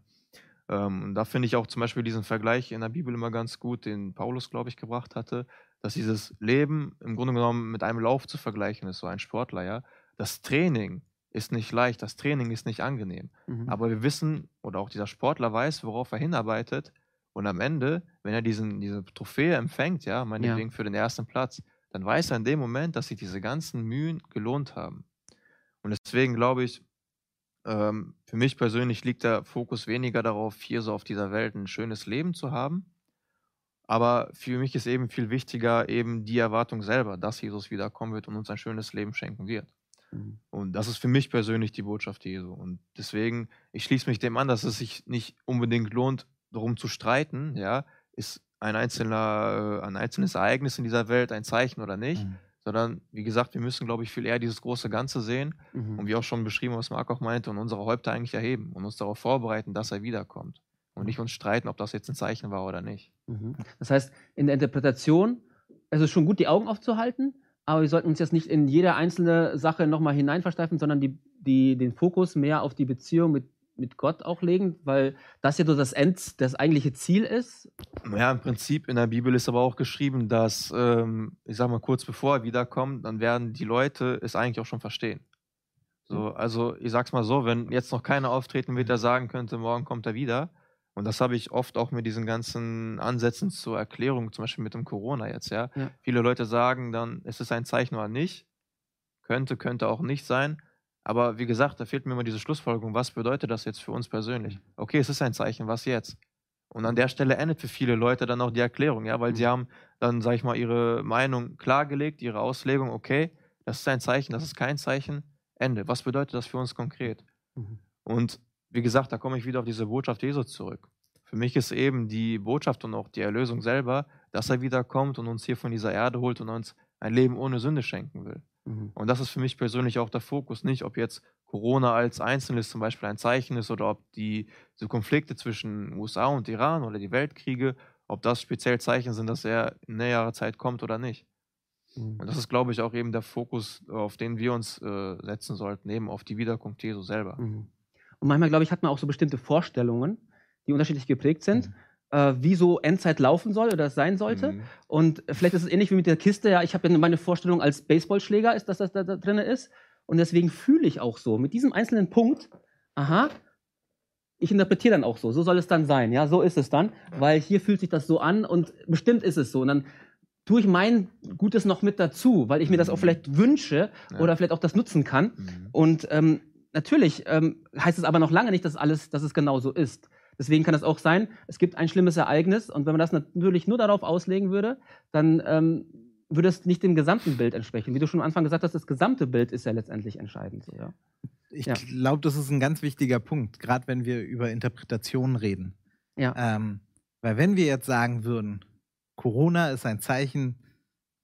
Ähm, und da finde ich auch zum Beispiel diesen Vergleich in der Bibel immer ganz gut, den Paulus, glaube ich, gebracht hatte, dass dieses Leben im Grunde genommen mit einem Lauf zu vergleichen ist, so ein Sportler, ja. Das Training ist nicht leicht, das Training ist nicht angenehm. Mhm. Aber wir wissen, oder auch dieser Sportler weiß, worauf er hinarbeitet. Und am Ende, wenn er diesen, diese Trophäe empfängt, ja, meinetwegen für den ersten Platz, dann weiß er in dem Moment, dass sich diese ganzen Mühen gelohnt haben. Und deswegen glaube ich, ähm, für mich persönlich liegt der Fokus weniger darauf, hier so auf dieser Welt ein schönes Leben zu haben. Aber für mich ist eben viel wichtiger eben die Erwartung selber, dass Jesus wiederkommen wird und uns ein schönes Leben schenken wird. Mhm. Und das ist für mich persönlich die Botschaft Jesu. Und deswegen, ich schließe mich dem an, dass es sich nicht unbedingt lohnt, darum zu streiten, ja, ist ein, einzelner, ein einzelnes Ereignis in dieser Welt ein Zeichen oder nicht, Mhm. sondern wie gesagt, wir müssen, glaube ich, viel eher dieses große Ganze sehen Mhm. und wie auch schon beschrieben, was Marc auch meinte, und unsere Häupter eigentlich erheben und uns darauf vorbereiten, dass er wiederkommt. Und nicht uns streiten, ob das jetzt ein Zeichen war oder nicht. Mhm. Das heißt, in der Interpretation, es ist schon gut, die Augen aufzuhalten, aber wir sollten uns jetzt nicht in jede einzelne Sache nochmal hineinversteifen, sondern die, die, den Fokus mehr auf die Beziehung mit, mit Gott auch legen, weil das ja so das End, das eigentliche Ziel ist. Ja, im Prinzip in der Bibel ist aber auch geschrieben, dass, ähm, ich sag mal, kurz bevor er wiederkommt, dann werden die Leute es eigentlich auch schon verstehen. So, also ich sag's mal so, wenn jetzt noch keiner auftreten wird, der sagen könnte, morgen kommt er wieder. Und das habe ich oft auch mit diesen ganzen Ansätzen zur Erklärung, zum Beispiel mit dem Corona jetzt, ja. Ja. Viele Leute sagen dann, ist es ein Zeichen oder nicht. Könnte, könnte auch nicht sein. Aber wie gesagt, da fehlt mir immer diese Schlussfolgerung, was bedeutet das jetzt für uns persönlich? Okay, es ist ein Zeichen, was jetzt? Und an der Stelle endet für viele Leute dann auch die Erklärung, ja, weil Mhm. sie haben dann, sag ich mal, ihre Meinung klargelegt, ihre Auslegung, okay, das ist ein Zeichen, das ist kein Zeichen, Ende. Was bedeutet das für uns konkret? Mhm. Und wie gesagt, da komme ich wieder auf diese Botschaft Jesu zurück. Für mich ist eben die Botschaft und auch die Erlösung selber, dass er wiederkommt und uns hier von dieser Erde holt und uns ein Leben ohne Sünde schenken will. Mhm. Und das ist für mich persönlich auch der Fokus, nicht ob jetzt Corona als Einzelnes zum Beispiel ein Zeichen ist oder ob die so Konflikte zwischen USA und Iran oder die Weltkriege, ob das speziell Zeichen sind, dass er in näherer Zeit kommt oder nicht. Mhm. Und das ist, glaube ich, auch eben der Fokus, auf den wir uns äh, setzen sollten, eben auf die Wiederkunft Jesu selber. Mhm. Und manchmal, glaube ich, hat man auch so bestimmte Vorstellungen, die unterschiedlich geprägt sind, Mhm. äh, wie so Endzeit laufen soll oder es sein sollte. Mhm. Und vielleicht ist es ähnlich wie mit der Kiste. Ja, ich habe ja meine Vorstellung als Baseballschläger, ist, dass das da, da drin ist. Und deswegen fühle ich auch so. Mit diesem einzelnen Punkt, aha, ich interpretiere dann auch so. So soll es dann sein. Ja, so ist es dann. Weil hier fühlt sich das so an und bestimmt ist es so. Und dann tue ich mein Gutes noch mit dazu, weil ich mir das auch Mhm. vielleicht wünsche Ja. oder vielleicht auch das nutzen kann. Mhm. Und ähm, natürlich ähm, heißt es aber noch lange nicht, dass alles, dass es genau so ist. Deswegen kann es auch sein, es gibt ein schlimmes Ereignis und wenn man das natürlich nur darauf auslegen würde, dann ähm, würde es nicht dem gesamten Bild entsprechen. Wie du schon am Anfang gesagt hast, das gesamte Bild ist ja letztendlich entscheidend. Ja. Ich Ja. glaube, das ist ein ganz wichtiger Punkt, gerade wenn wir über Interpretationen reden. Ja. Ähm, weil wenn wir jetzt sagen würden, Corona ist ein Zeichen,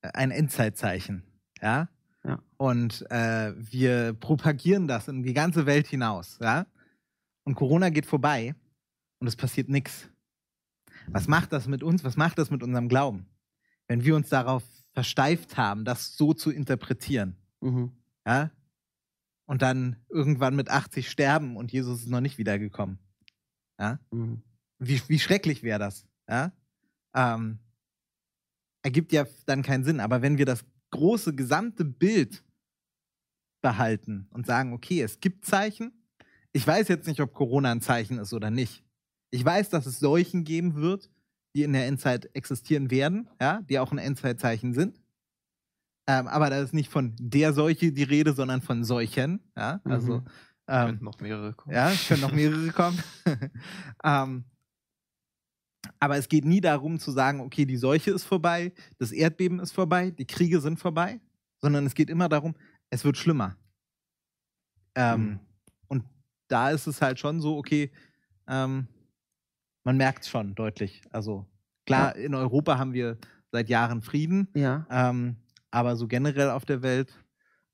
äh, ein Endzeitzeichen, ja, Ja. und äh, wir propagieren das in die ganze Welt hinaus, ja, und Corona geht vorbei und es passiert nichts. Was macht das mit uns? Was macht das mit unserem Glauben? Wenn wir uns darauf versteift haben, das so zu interpretieren, Mhm. ja, und dann irgendwann mit 80 sterben und Jesus ist noch nicht wiedergekommen. Ja? Mhm. Wie, wie schrecklich wäre das? Ja? Ähm, ergibt ja dann keinen Sinn. Aber wenn wir das große gesamte Bild behalten und sagen, okay, es gibt Zeichen. Ich weiß jetzt nicht, ob Corona ein Zeichen ist oder nicht. Ich weiß, dass es Seuchen geben wird, die in der Endzeit existieren werden, ja, die auch ein Endzeitzeichen sind. Ähm, aber da ist nicht von der Seuche die Rede, sondern von Seuchen. Ja? Also Mhm. ähm, Könnten noch mehrere kommen. ja, es können noch mehrere kommen. ähm, aber es geht nie darum zu sagen, okay, die Seuche ist vorbei, das Erdbeben ist vorbei, die Kriege sind vorbei, sondern es geht immer darum, es wird schlimmer. Ähm, Mhm. Und da ist es halt schon so, okay, ähm, man merkt es schon deutlich. Also klar, in Europa haben wir seit Jahren Frieden, Ja. ähm, aber so generell auf der Welt,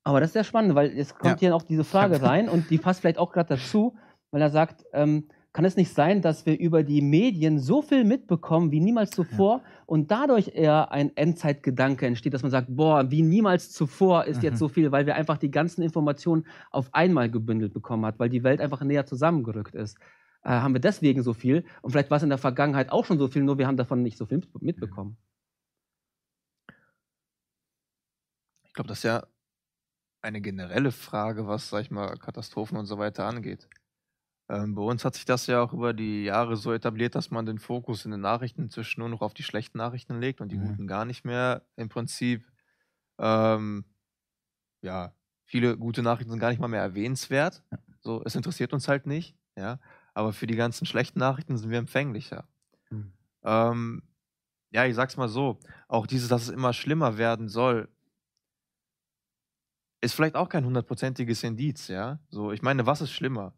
Aber das ist sehr spannend, weil jetzt kommt hier auch diese Frage rein und die passt vielleicht auch gerade dazu, weil er sagt, ähm, kann es nicht sein, dass wir über die Medien so viel mitbekommen wie niemals zuvor und dadurch eher ein Endzeitgedanke entsteht, dass man sagt, boah, wie niemals zuvor ist Mhm. jetzt so viel, weil wir einfach die ganzen Informationen auf einmal gebündelt bekommen hat, weil die Welt einfach näher zusammengerückt ist. Äh, haben wir deswegen so viel und vielleicht war es in der Vergangenheit auch schon so viel, nur wir haben davon nicht so viel mit- mitbekommen. Ich glaube, das ist ja eine generelle Frage, was, sag ich mal, Katastrophen und so weiter angeht. Ähm, bei uns hat sich das ja auch über die Jahre so etabliert, dass man den Fokus in den Nachrichten inzwischen nur noch auf die schlechten Nachrichten legt und die Mhm. guten gar nicht mehr. Im Prinzip, ähm, ja, viele gute Nachrichten sind gar nicht mal mehr erwähnenswert. Ja. So, es interessiert uns halt nicht, ja. Aber für die ganzen schlechten Nachrichten sind wir empfänglicher. Mhm. Ähm, ja, ich sag's mal so, auch dieses, dass es immer schlimmer werden soll, ist vielleicht auch kein hundertprozentiges Indiz, ja. So, ich meine, was ist schlimmer?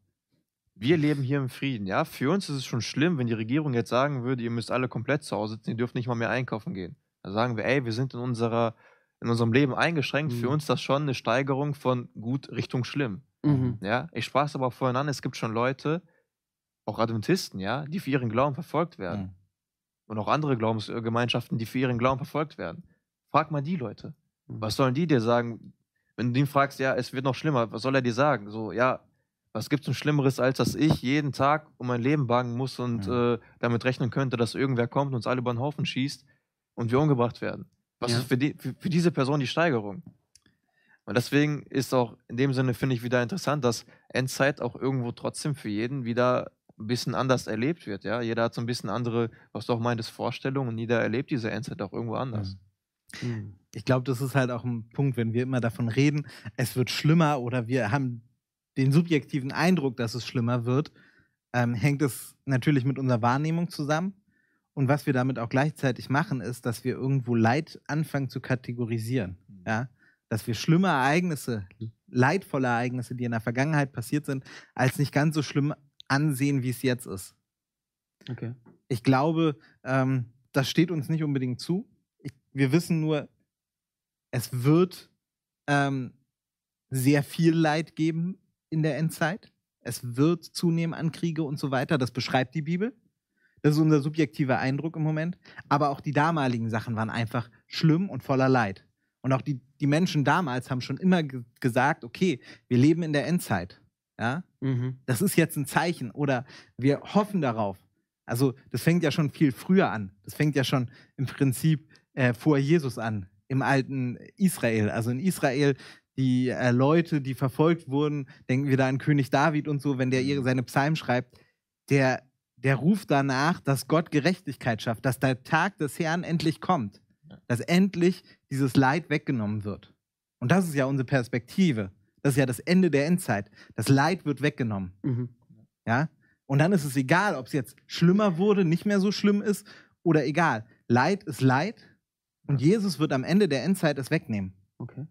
Wir leben hier im Frieden, ja. Für uns ist es schon schlimm, wenn die Regierung jetzt sagen würde, ihr müsst alle komplett zu Hause sitzen, ihr dürft nicht mal mehr einkaufen gehen. Da sagen wir, ey, wir sind in unserer, in unserem Leben eingeschränkt. Für Mhm. uns ist das schon eine Steigerung von gut Richtung schlimm. Mhm. Ja, ich sprach es aber vorhin an, es gibt schon Leute, auch Adventisten, ja, die für ihren Glauben verfolgt werden. Mhm. Und auch andere Glaubensgemeinschaften, die für ihren Glauben verfolgt werden. Frag mal die Leute. Mhm. Was sollen die dir sagen? Wenn du ihn fragst, ja, es wird noch schlimmer, was soll er dir sagen? So, ja, was gibt's denn Schlimmeres, als dass ich jeden Tag um mein Leben bangen muss und Ja. äh, damit rechnen könnte, dass irgendwer kommt und uns alle über den Haufen schießt und wir umgebracht werden? Was Ja. ist für, die, für, für diese Person die Steigerung? Und deswegen ist auch in dem Sinne, finde ich, wieder interessant, dass Endzeit auch irgendwo trotzdem für jeden wieder ein bisschen anders erlebt wird. Ja? Jeder hat so ein bisschen andere, was du auch meintest, Vorstellungen und jeder erlebt diese Endzeit auch irgendwo anders. Mhm. Ich glaube, das ist halt auch ein Punkt, wenn wir immer davon reden, es wird schlimmer oder wir haben den subjektiven Eindruck, dass es schlimmer wird. ähm, hängt es natürlich mit unserer Wahrnehmung zusammen. Und was wir damit auch gleichzeitig machen, ist, dass wir irgendwo Leid anfangen zu kategorisieren. Mhm. Ja? Dass wir schlimme Ereignisse, leidvolle Ereignisse, die in der Vergangenheit passiert sind, als nicht ganz so schlimm ansehen, wie es jetzt ist. Okay. Ich glaube, ähm, das steht uns nicht unbedingt zu. Ich, wir wissen nur, es wird ähm, sehr viel Leid geben in der Endzeit. Es wird zunehmen an Kriege und so weiter. Das beschreibt die Bibel. Das ist unser subjektiver Eindruck im Moment. Aber auch die damaligen Sachen waren einfach schlimm und voller Leid. Und auch die, die Menschen damals haben schon immer ge gesagt, okay, wir leben in der Endzeit. Ja? Mhm. Das ist jetzt ein Zeichen oder wir hoffen darauf. Also das fängt ja schon viel früher an. Das fängt ja schon im Prinzip äh, vor Jesus an, im alten Israel. Also in Israel, die äh, Leute, die verfolgt wurden, denken wir da an König David und so, wenn der ihre, seine Psalmen schreibt, der, der ruft danach, dass Gott Gerechtigkeit schafft, dass der Tag des Herrn endlich kommt, dass endlich dieses Leid weggenommen wird. Und das ist ja unsere Perspektive. Das ist ja das Ende der Endzeit. Das Leid wird weggenommen. Mhm. Ja? Und dann ist es egal, ob es jetzt schlimmer wurde, nicht mehr so schlimm ist oder egal. Leid ist Leid und Jesus wird am Ende der Endzeit es wegnehmen. Okay.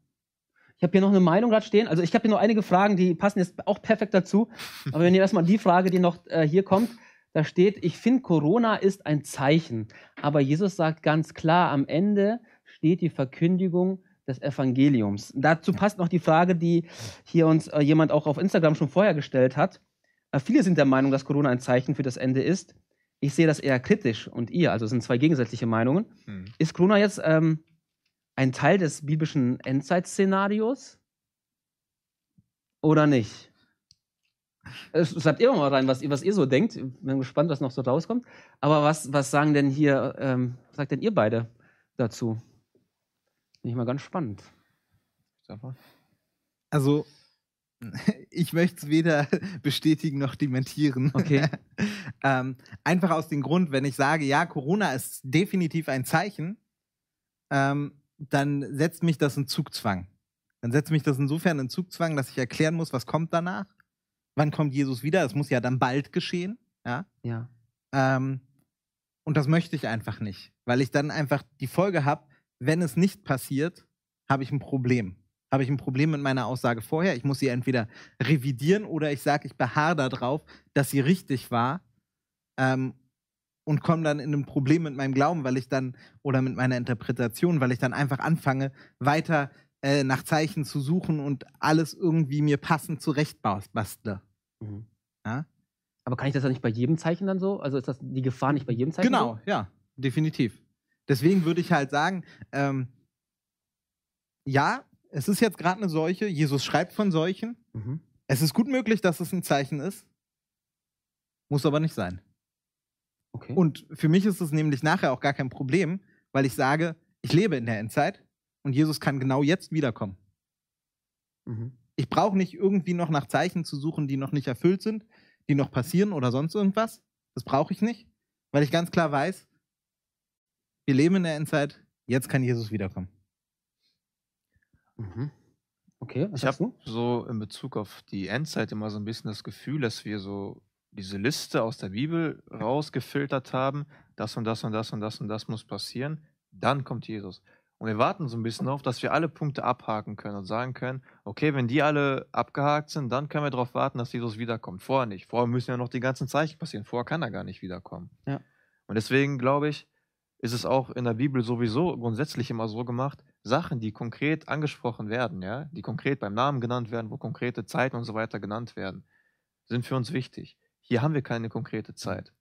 Ich habe hier noch eine Meinung gerade stehen. Also ich habe hier noch einige Fragen, die passen jetzt auch perfekt dazu. Aber wir nehmen erstmal die Frage, die noch äh, hier kommt. Da steht, ich finde, Corona ist ein Zeichen. Aber Jesus sagt ganz klar, am Ende steht die Verkündigung des Evangeliums. Dazu passt noch die Frage, die hier uns äh, jemand auch auf Instagram schon vorher gestellt hat. Äh, viele sind der Meinung, dass Corona ein Zeichen für das Ende ist. Ich sehe das eher kritisch und ihr, also es sind zwei gegensätzliche Meinungen. Hm. Ist Corona jetzt ähm, ein Teil des biblischen Endzeitszenarios? Oder nicht? Es- Schreibt ihr mal rein, was, ihr- was ihr so denkt. Bin gespannt, was noch so rauskommt. Aber was, was sagen denn hier, ähm, was sagt denn ihr beide dazu? Bin ich mal ganz spannend. Also, ich möchte es weder bestätigen noch dementieren. Okay. ähm, einfach aus dem Grund, wenn ich sage, ja, Corona ist definitiv ein Zeichen, ähm, dann setzt mich das in Zugzwang. Dann setzt mich das insofern in Zugzwang, dass ich erklären muss, was kommt danach. Wann kommt Jesus wieder? Es muss ja dann bald geschehen. Ja. Ja. Ähm, und das möchte ich einfach nicht, weil ich dann einfach die Folge habe, wenn es nicht passiert, habe ich ein Problem. Habe ich ein Problem mit meiner Aussage vorher. Ich muss sie entweder revidieren oder ich sage, ich beharre darauf, dass sie richtig war ähm, und komme dann in ein Problem mit meinem Glauben, weil ich dann, oder mit meiner Interpretation, weil ich dann einfach anfange, weiter äh, nach Zeichen zu suchen und alles irgendwie mir passend zurechtbastle. Mhm. Ja? Aber kann ich das dann nicht bei jedem Zeichen dann so? Also ist das die Gefahr nicht bei jedem Zeichen? Genau, ja, definitiv. Deswegen würde ich halt sagen, ähm, ja, es ist jetzt gerade eine Seuche. Jesus schreibt von Seuchen. So? Mhm. Es ist gut möglich, dass es ein Zeichen ist. Muss aber nicht sein. Okay. Und für mich ist es nämlich nachher auch gar kein Problem, weil ich sage, ich lebe in der Endzeit und Jesus kann genau jetzt wiederkommen. mhm. Ich brauche nicht irgendwie noch nach Zeichen zu suchen, die noch nicht erfüllt sind, die noch passieren oder sonst irgendwas. Das brauche ich nicht, weil ich ganz klar weiß, wir leben in der Endzeit, jetzt kann Jesus wiederkommen. Mhm. Okay, was Ich habe so in Bezug auf die Endzeit immer so ein bisschen das Gefühl, dass wir so diese Liste aus der Bibel rausgefiltert haben. Das und das und das und das und das muss passieren. Dann kommt Jesus. Und wir warten so ein bisschen darauf, dass wir alle Punkte abhaken können und sagen können, okay, wenn die alle abgehakt sind, dann können wir darauf warten, dass Jesus wiederkommt. Vorher nicht. Vorher müssen ja noch die ganzen Zeichen passieren. Vorher kann er gar nicht wiederkommen. Ja. Und deswegen glaube ich, ist es auch in der Bibel sowieso grundsätzlich immer so gemacht, Sachen, die konkret angesprochen werden, ja, die konkret beim Namen genannt werden, wo konkrete Zeiten und so weiter genannt werden, sind für uns wichtig. Hier haben wir keine konkrete Zeit.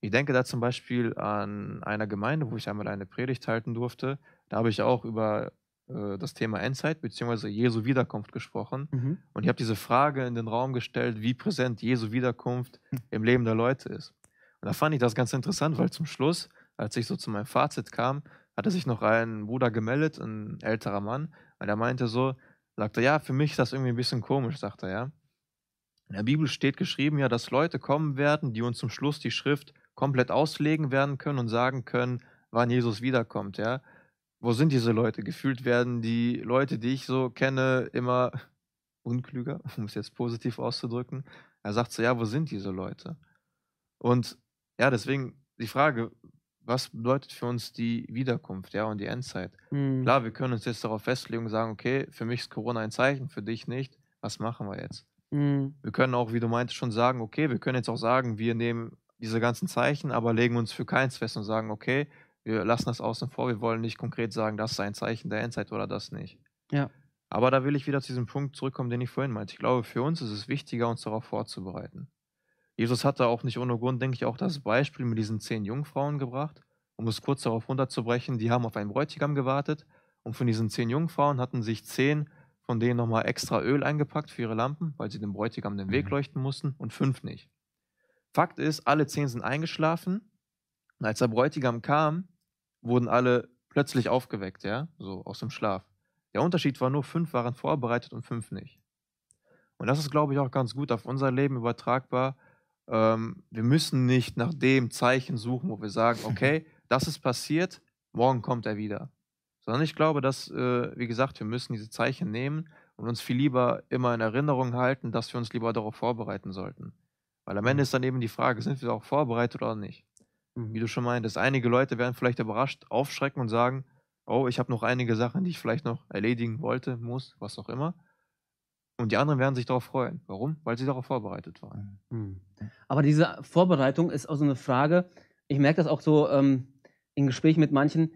Ich denke da zum Beispiel an einer Gemeinde, wo ich einmal eine Predigt halten durfte. Da habe ich auch über äh, das Thema Endzeit bzw. Jesu Wiederkunft gesprochen. Mhm. Und ich habe diese Frage in den Raum gestellt, wie präsent Jesu Wiederkunft im Leben der Leute ist. Und da fand ich das ganz interessant, weil zum Schluss, als ich so zu meinem Fazit kam, hatte sich noch ein Bruder gemeldet, ein älterer Mann, und er meinte so, sagte, ja, für mich ist das irgendwie ein bisschen komisch, sagte er, ja. In der Bibel steht geschrieben ja, dass Leute kommen werden, die uns zum Schluss die Schrift komplett auslegen werden können und sagen können, wann Jesus wiederkommt, ja. Wo sind diese Leute? Gefühlt werden die Leute, die ich so kenne, immer unklüger, um es jetzt positiv auszudrücken. Er sagt so, ja, wo sind diese Leute? Und ja, deswegen die Frage, was bedeutet für uns die Wiederkunft, ja, und die Endzeit? Mhm. Klar, wir können uns jetzt darauf festlegen und sagen, okay, für mich ist Corona ein Zeichen, für dich nicht. Was machen wir jetzt? Mhm. Wir können auch, wie du meintest, schon sagen, okay, wir können jetzt auch sagen, wir nehmen diese ganzen Zeichen, aber legen uns für keins fest und sagen, okay, wir lassen das außen vor, wir wollen nicht konkret sagen, das ist ein Zeichen der Endzeit oder das nicht. Ja. Aber da will ich wieder zu diesem Punkt zurückkommen, den ich vorhin meinte. Ich glaube, für uns ist es wichtiger, uns darauf vorzubereiten. Jesus hatte auch nicht ohne Grund, denke ich, auch das Beispiel mit diesen zehn Jungfrauen gebracht, um es kurz darauf runterzubrechen. Die haben auf einen Bräutigam gewartet und von diesen zehn Jungfrauen hatten sich zehn von denen nochmal extra Öl eingepackt für ihre Lampen, weil sie dem Bräutigam den Weg Mhm. leuchten mussten und fünf nicht. Fakt ist, alle zehn sind eingeschlafen und als der Bräutigam kam, wurden alle plötzlich aufgeweckt, ja, so aus dem Schlaf. Der Unterschied war nur, fünf waren vorbereitet und fünf nicht. Und das ist, glaube ich, auch ganz gut auf unser Leben übertragbar. Ähm, wir müssen nicht nach dem Zeichen suchen, wo wir sagen, okay, das ist passiert, morgen kommt er wieder. Sondern ich glaube, dass, äh, wie gesagt, wir müssen diese Zeichen nehmen und uns viel lieber immer in Erinnerung halten, dass wir uns lieber darauf vorbereiten sollten. Weil am Ende ist dann eben die Frage, sind wir darauf vorbereitet oder nicht? Mhm. Wie du schon meintest, einige Leute werden vielleicht überrascht, aufschrecken und sagen, oh, ich habe noch einige Sachen, die ich vielleicht noch erledigen wollte, muss, was auch immer. Und die anderen werden sich darauf freuen. Warum? Weil sie darauf vorbereitet waren. Hm. Aber diese Vorbereitung ist auch so eine Frage. Ich merke das auch so ähm, in Gesprächen mit manchen,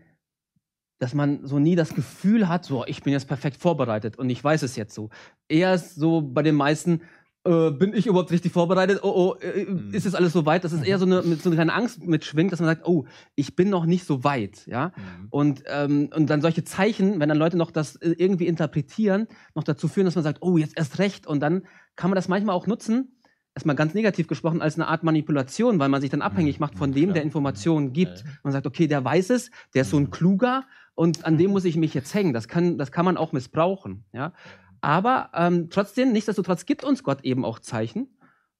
dass man so nie das Gefühl hat, so, ich bin jetzt perfekt vorbereitet und ich weiß es jetzt so. Eher so bei den meisten, äh, bin ich überhaupt richtig vorbereitet? Oh, oh, äh, Mhm. ist es alles so weit? Das ist eher so eine, so eine kleine Angst mitschwingt, dass man sagt, oh, ich bin noch nicht so weit, ja. Und, ähm, und dann solche Zeichen, wenn dann Leute noch das äh, irgendwie interpretieren, noch dazu führen, dass man sagt, oh, jetzt erst recht. Und dann kann man das manchmal auch nutzen, erstmal ganz negativ gesprochen, als eine Art Manipulation, weil man sich dann abhängig macht von Mhm, dem, der Informationen gibt. Ja. Man sagt, okay, der weiß es, der ist so ein Mhm. kluger und an dem muss ich mich jetzt hängen. Das kann, das kann man auch missbrauchen. Ja? Aber ähm, trotzdem, nichtsdestotrotz gibt uns Gott eben auch Zeichen.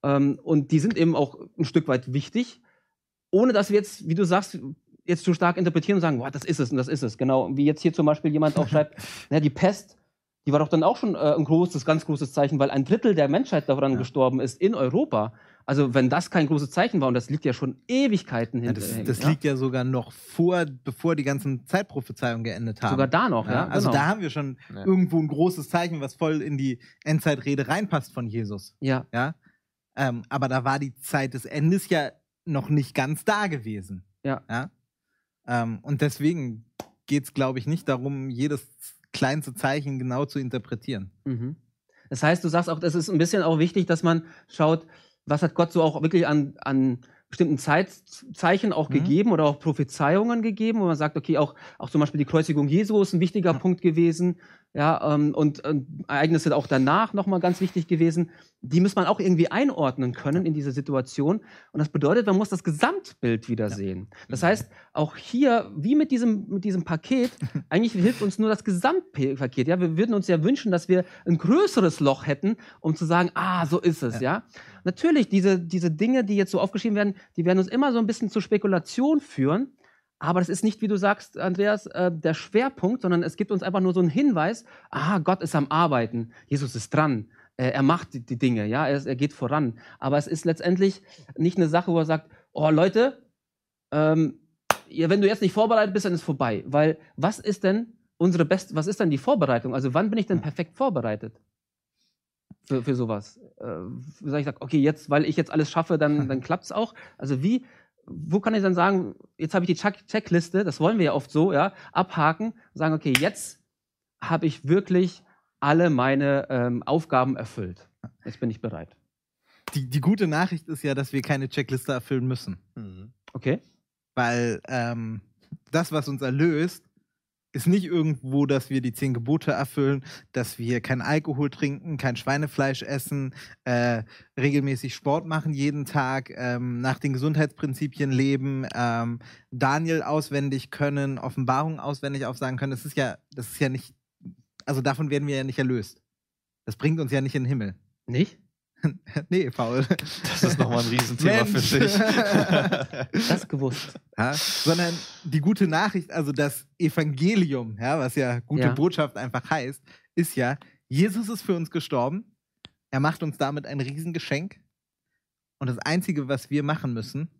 Ähm, und die sind eben auch ein Stück weit wichtig, ohne dass wir jetzt, wie du sagst, jetzt zu stark interpretieren und sagen, boah, das ist es und das ist es. Genau, wie jetzt hier zum Beispiel jemand auch schreibt, na, die Pest, die war doch dann auch schon äh, ein großes, ganz großes Zeichen, weil ein Drittel der Menschheit daran Ja. gestorben ist in Europa. Also wenn das kein großes Zeichen war, und das liegt ja schon Ewigkeiten Ja, hinter. das das liegt ja sogar noch vor, bevor die ganzen Zeitprophezeiungen geendet haben. Sogar da noch, ja. Ja, also genau. da haben wir schon Ja. irgendwo ein großes Zeichen, was voll in die Endzeitrede reinpasst von Jesus. ja. Ja? Ähm, aber da war die Zeit des Endes ja noch nicht ganz da gewesen. Ja. ja? Ähm, und deswegen geht es, glaube ich, nicht darum, jedes kleinste Zeichen genau zu interpretieren. Mhm. Das heißt, du sagst auch, das ist ein bisschen auch wichtig, dass man schaut, was hat Gott so auch wirklich an, an bestimmten Zeitzeichen auch Mhm. gegeben oder auch Prophezeiungen gegeben, wo man sagt, okay, auch, auch zum Beispiel die Kreuzigung Jesu ist ein wichtiger Ja. Punkt gewesen, ja, ähm, und ähm, Ereignisse auch danach nochmal ganz wichtig gewesen. Die muss man auch irgendwie einordnen können in diese Situation. Und das bedeutet, man muss das Gesamtbild wieder Ja. sehen. Das Mhm. heißt, auch hier, wie mit diesem, mit diesem Paket, eigentlich hilft uns nur das Gesamtpaket. Ja, wir würden uns ja wünschen, dass wir ein größeres Loch hätten, um zu sagen, ah, so ist es, ja. Natürlich, diese, diese Dinge, die jetzt so aufgeschrieben werden, die werden uns immer so ein bisschen zur Spekulation führen. Aber das ist nicht, wie du sagst, Andreas, äh, der Schwerpunkt, sondern es gibt uns einfach nur so einen Hinweis, ah, Gott ist am Arbeiten, Jesus ist dran, äh, er macht die, Dinge, ja, er, geht voran. Aber es ist letztendlich nicht eine Sache, wo er sagt, oh Leute, ähm, wenn du jetzt nicht vorbereitet bist, dann ist vorbei. Weil was ist denn unsere beste, was ist denn die Vorbereitung? Also wann bin ich denn perfekt vorbereitet? Für, für sowas. Äh, ich sag, okay, jetzt, weil ich jetzt alles schaffe, dann, dann klappt es auch. Also wie, wo kann ich dann sagen, jetzt habe ich die Check Checkliste, das wollen wir ja oft so, ja, abhaken, sagen, okay, jetzt habe ich wirklich alle meine ähm, Aufgaben erfüllt. Jetzt bin ich bereit. Die, die gute Nachricht ist ja, dass wir keine Checkliste erfüllen müssen. Mhm. Okay? Weil ähm, das, was uns erlöst, ist nicht irgendwo, dass wir die zehn Gebote erfüllen, dass wir kein Alkohol trinken, kein Schweinefleisch essen, äh, regelmäßig Sport machen jeden Tag, ähm, nach den Gesundheitsprinzipien leben, ähm, Daniel auswendig können, Offenbarungen auswendig aufsagen können. Das ist ja, das ist ja nicht, also davon werden wir ja nicht erlöst. Das bringt uns ja nicht in den Himmel. Nicht? nee, Paul. Das ist nochmal ein Riesenthema für Mensch. sich. Das gewusst. Ja, sondern die gute Nachricht, also das Evangelium, ja, was ja gute Ja. Botschaft einfach heißt, ist ja, Jesus ist für uns gestorben. Er macht uns damit ein Riesengeschenk. Und das Einzige, was wir machen müssen,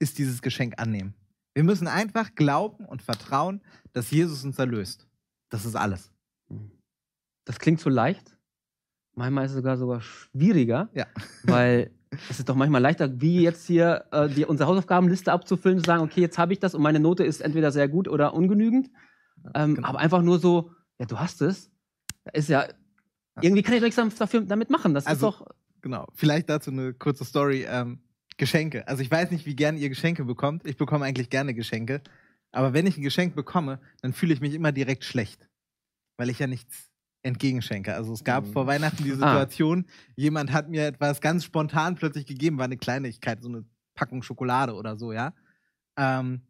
ist dieses Geschenk annehmen. Wir müssen einfach glauben und vertrauen, dass Jesus uns erlöst. Das ist alles. Das klingt so leicht. Manchmal ist es sogar sogar schwieriger, Ja. weil es ist doch manchmal leichter, wie jetzt hier äh, die, unsere Hausaufgabenliste abzufüllen, zu sagen, okay, jetzt habe ich das und meine Note ist entweder sehr gut oder ungenügend. Ähm, genau. Aber einfach nur so, ja, du hast es. Ist ja, irgendwie kann ich nichts dafür, damit machen. Das Also- ist doch. Genau. Vielleicht dazu eine kurze Story. Ähm, Geschenke. Also ich weiß nicht, wie gern ihr Geschenke bekommt. Ich bekomme eigentlich gerne Geschenke. Aber wenn ich ein Geschenk bekomme, dann fühle ich mich immer direkt schlecht. Weil ich ja nichts entgegenschenke. Also es gab Mhm. vor Weihnachten die Ah. Situation, jemand hat mir etwas ganz spontan plötzlich gegeben, war eine Kleinigkeit, so eine Packung Schokolade oder so, ja. Ähm,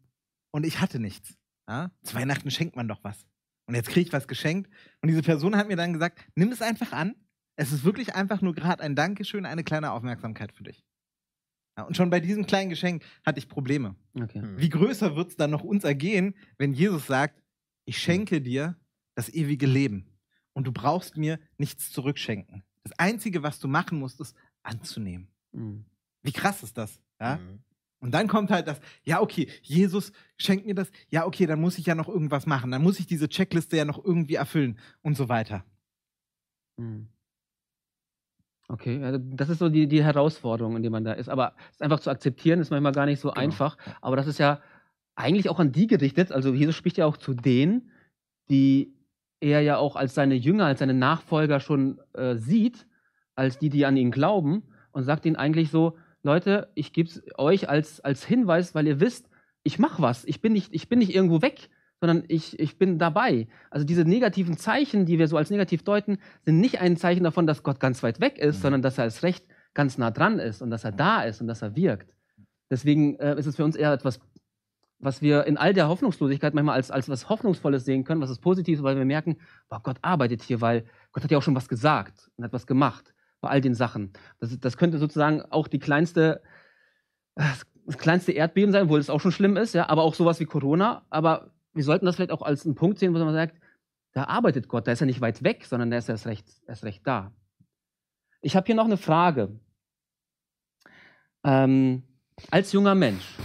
und ich hatte nichts. Ja? Zu Weihnachten schenkt man doch was. Und jetzt kriege ich was geschenkt. Und diese Person hat mir dann gesagt, nimm es einfach an. Es ist wirklich einfach nur gerade ein Dankeschön, eine kleine Aufmerksamkeit für dich. Ja, und schon bei diesem kleinen Geschenk hatte ich Probleme. Okay. Hm. Wie größer wird es dann noch uns ergehen, wenn Jesus sagt, ich schenke dir das ewige Leben und du brauchst mir nichts zurückschenken. Das Einzige, was du machen musst, ist anzunehmen. Mhm. Wie krass ist das? Ja? Mhm. Und dann kommt halt das, ja, okay, Jesus schenkt mir das, ja, okay, dann muss ich ja noch irgendwas machen, dann muss ich diese Checkliste ja noch irgendwie erfüllen und so weiter. Mhm. Okay, das ist so die, die Herausforderung, in der man da ist. Aber es einfach zu akzeptieren, ist manchmal gar nicht so Genau. einfach. Aber das ist ja eigentlich auch an die gerichtet. Also Jesus spricht ja auch zu denen, die er ja auch als seine Jünger, als seine Nachfolger schon äh, sieht, als die, die an ihn glauben und sagt ihnen eigentlich so, Leute, ich gebe es euch als, als Hinweis, weil ihr wisst, ich mache was. Ich bin nicht, ich bin nicht irgendwo weg, sondern ich, ich bin dabei. Also diese negativen Zeichen, die wir so als negativ deuten, sind nicht ein Zeichen davon, dass Gott ganz weit weg ist, Mhm. sondern dass er als Recht ganz nah dran ist und dass er da ist und dass er wirkt. Deswegen äh, ist es für uns eher etwas, was wir in all der Hoffnungslosigkeit manchmal als, als was Hoffnungsvolles sehen können, was ist Positives, weil wir merken, boah, Gott arbeitet hier, weil Gott hat ja auch schon was gesagt und hat was gemacht bei all den Sachen. Das, das könnte sozusagen auch die kleinste, das kleinste Erdbeben sein, obwohl es auch schon schlimm ist, ja, aber auch sowas wie Corona. Aber wir sollten das vielleicht auch als einen Punkt sehen, wo man sagt, da arbeitet Gott, da ist er nicht weit weg, sondern da ist er erst recht, erst recht da. Ich habe hier noch eine Frage. Ähm, als junger Mensch,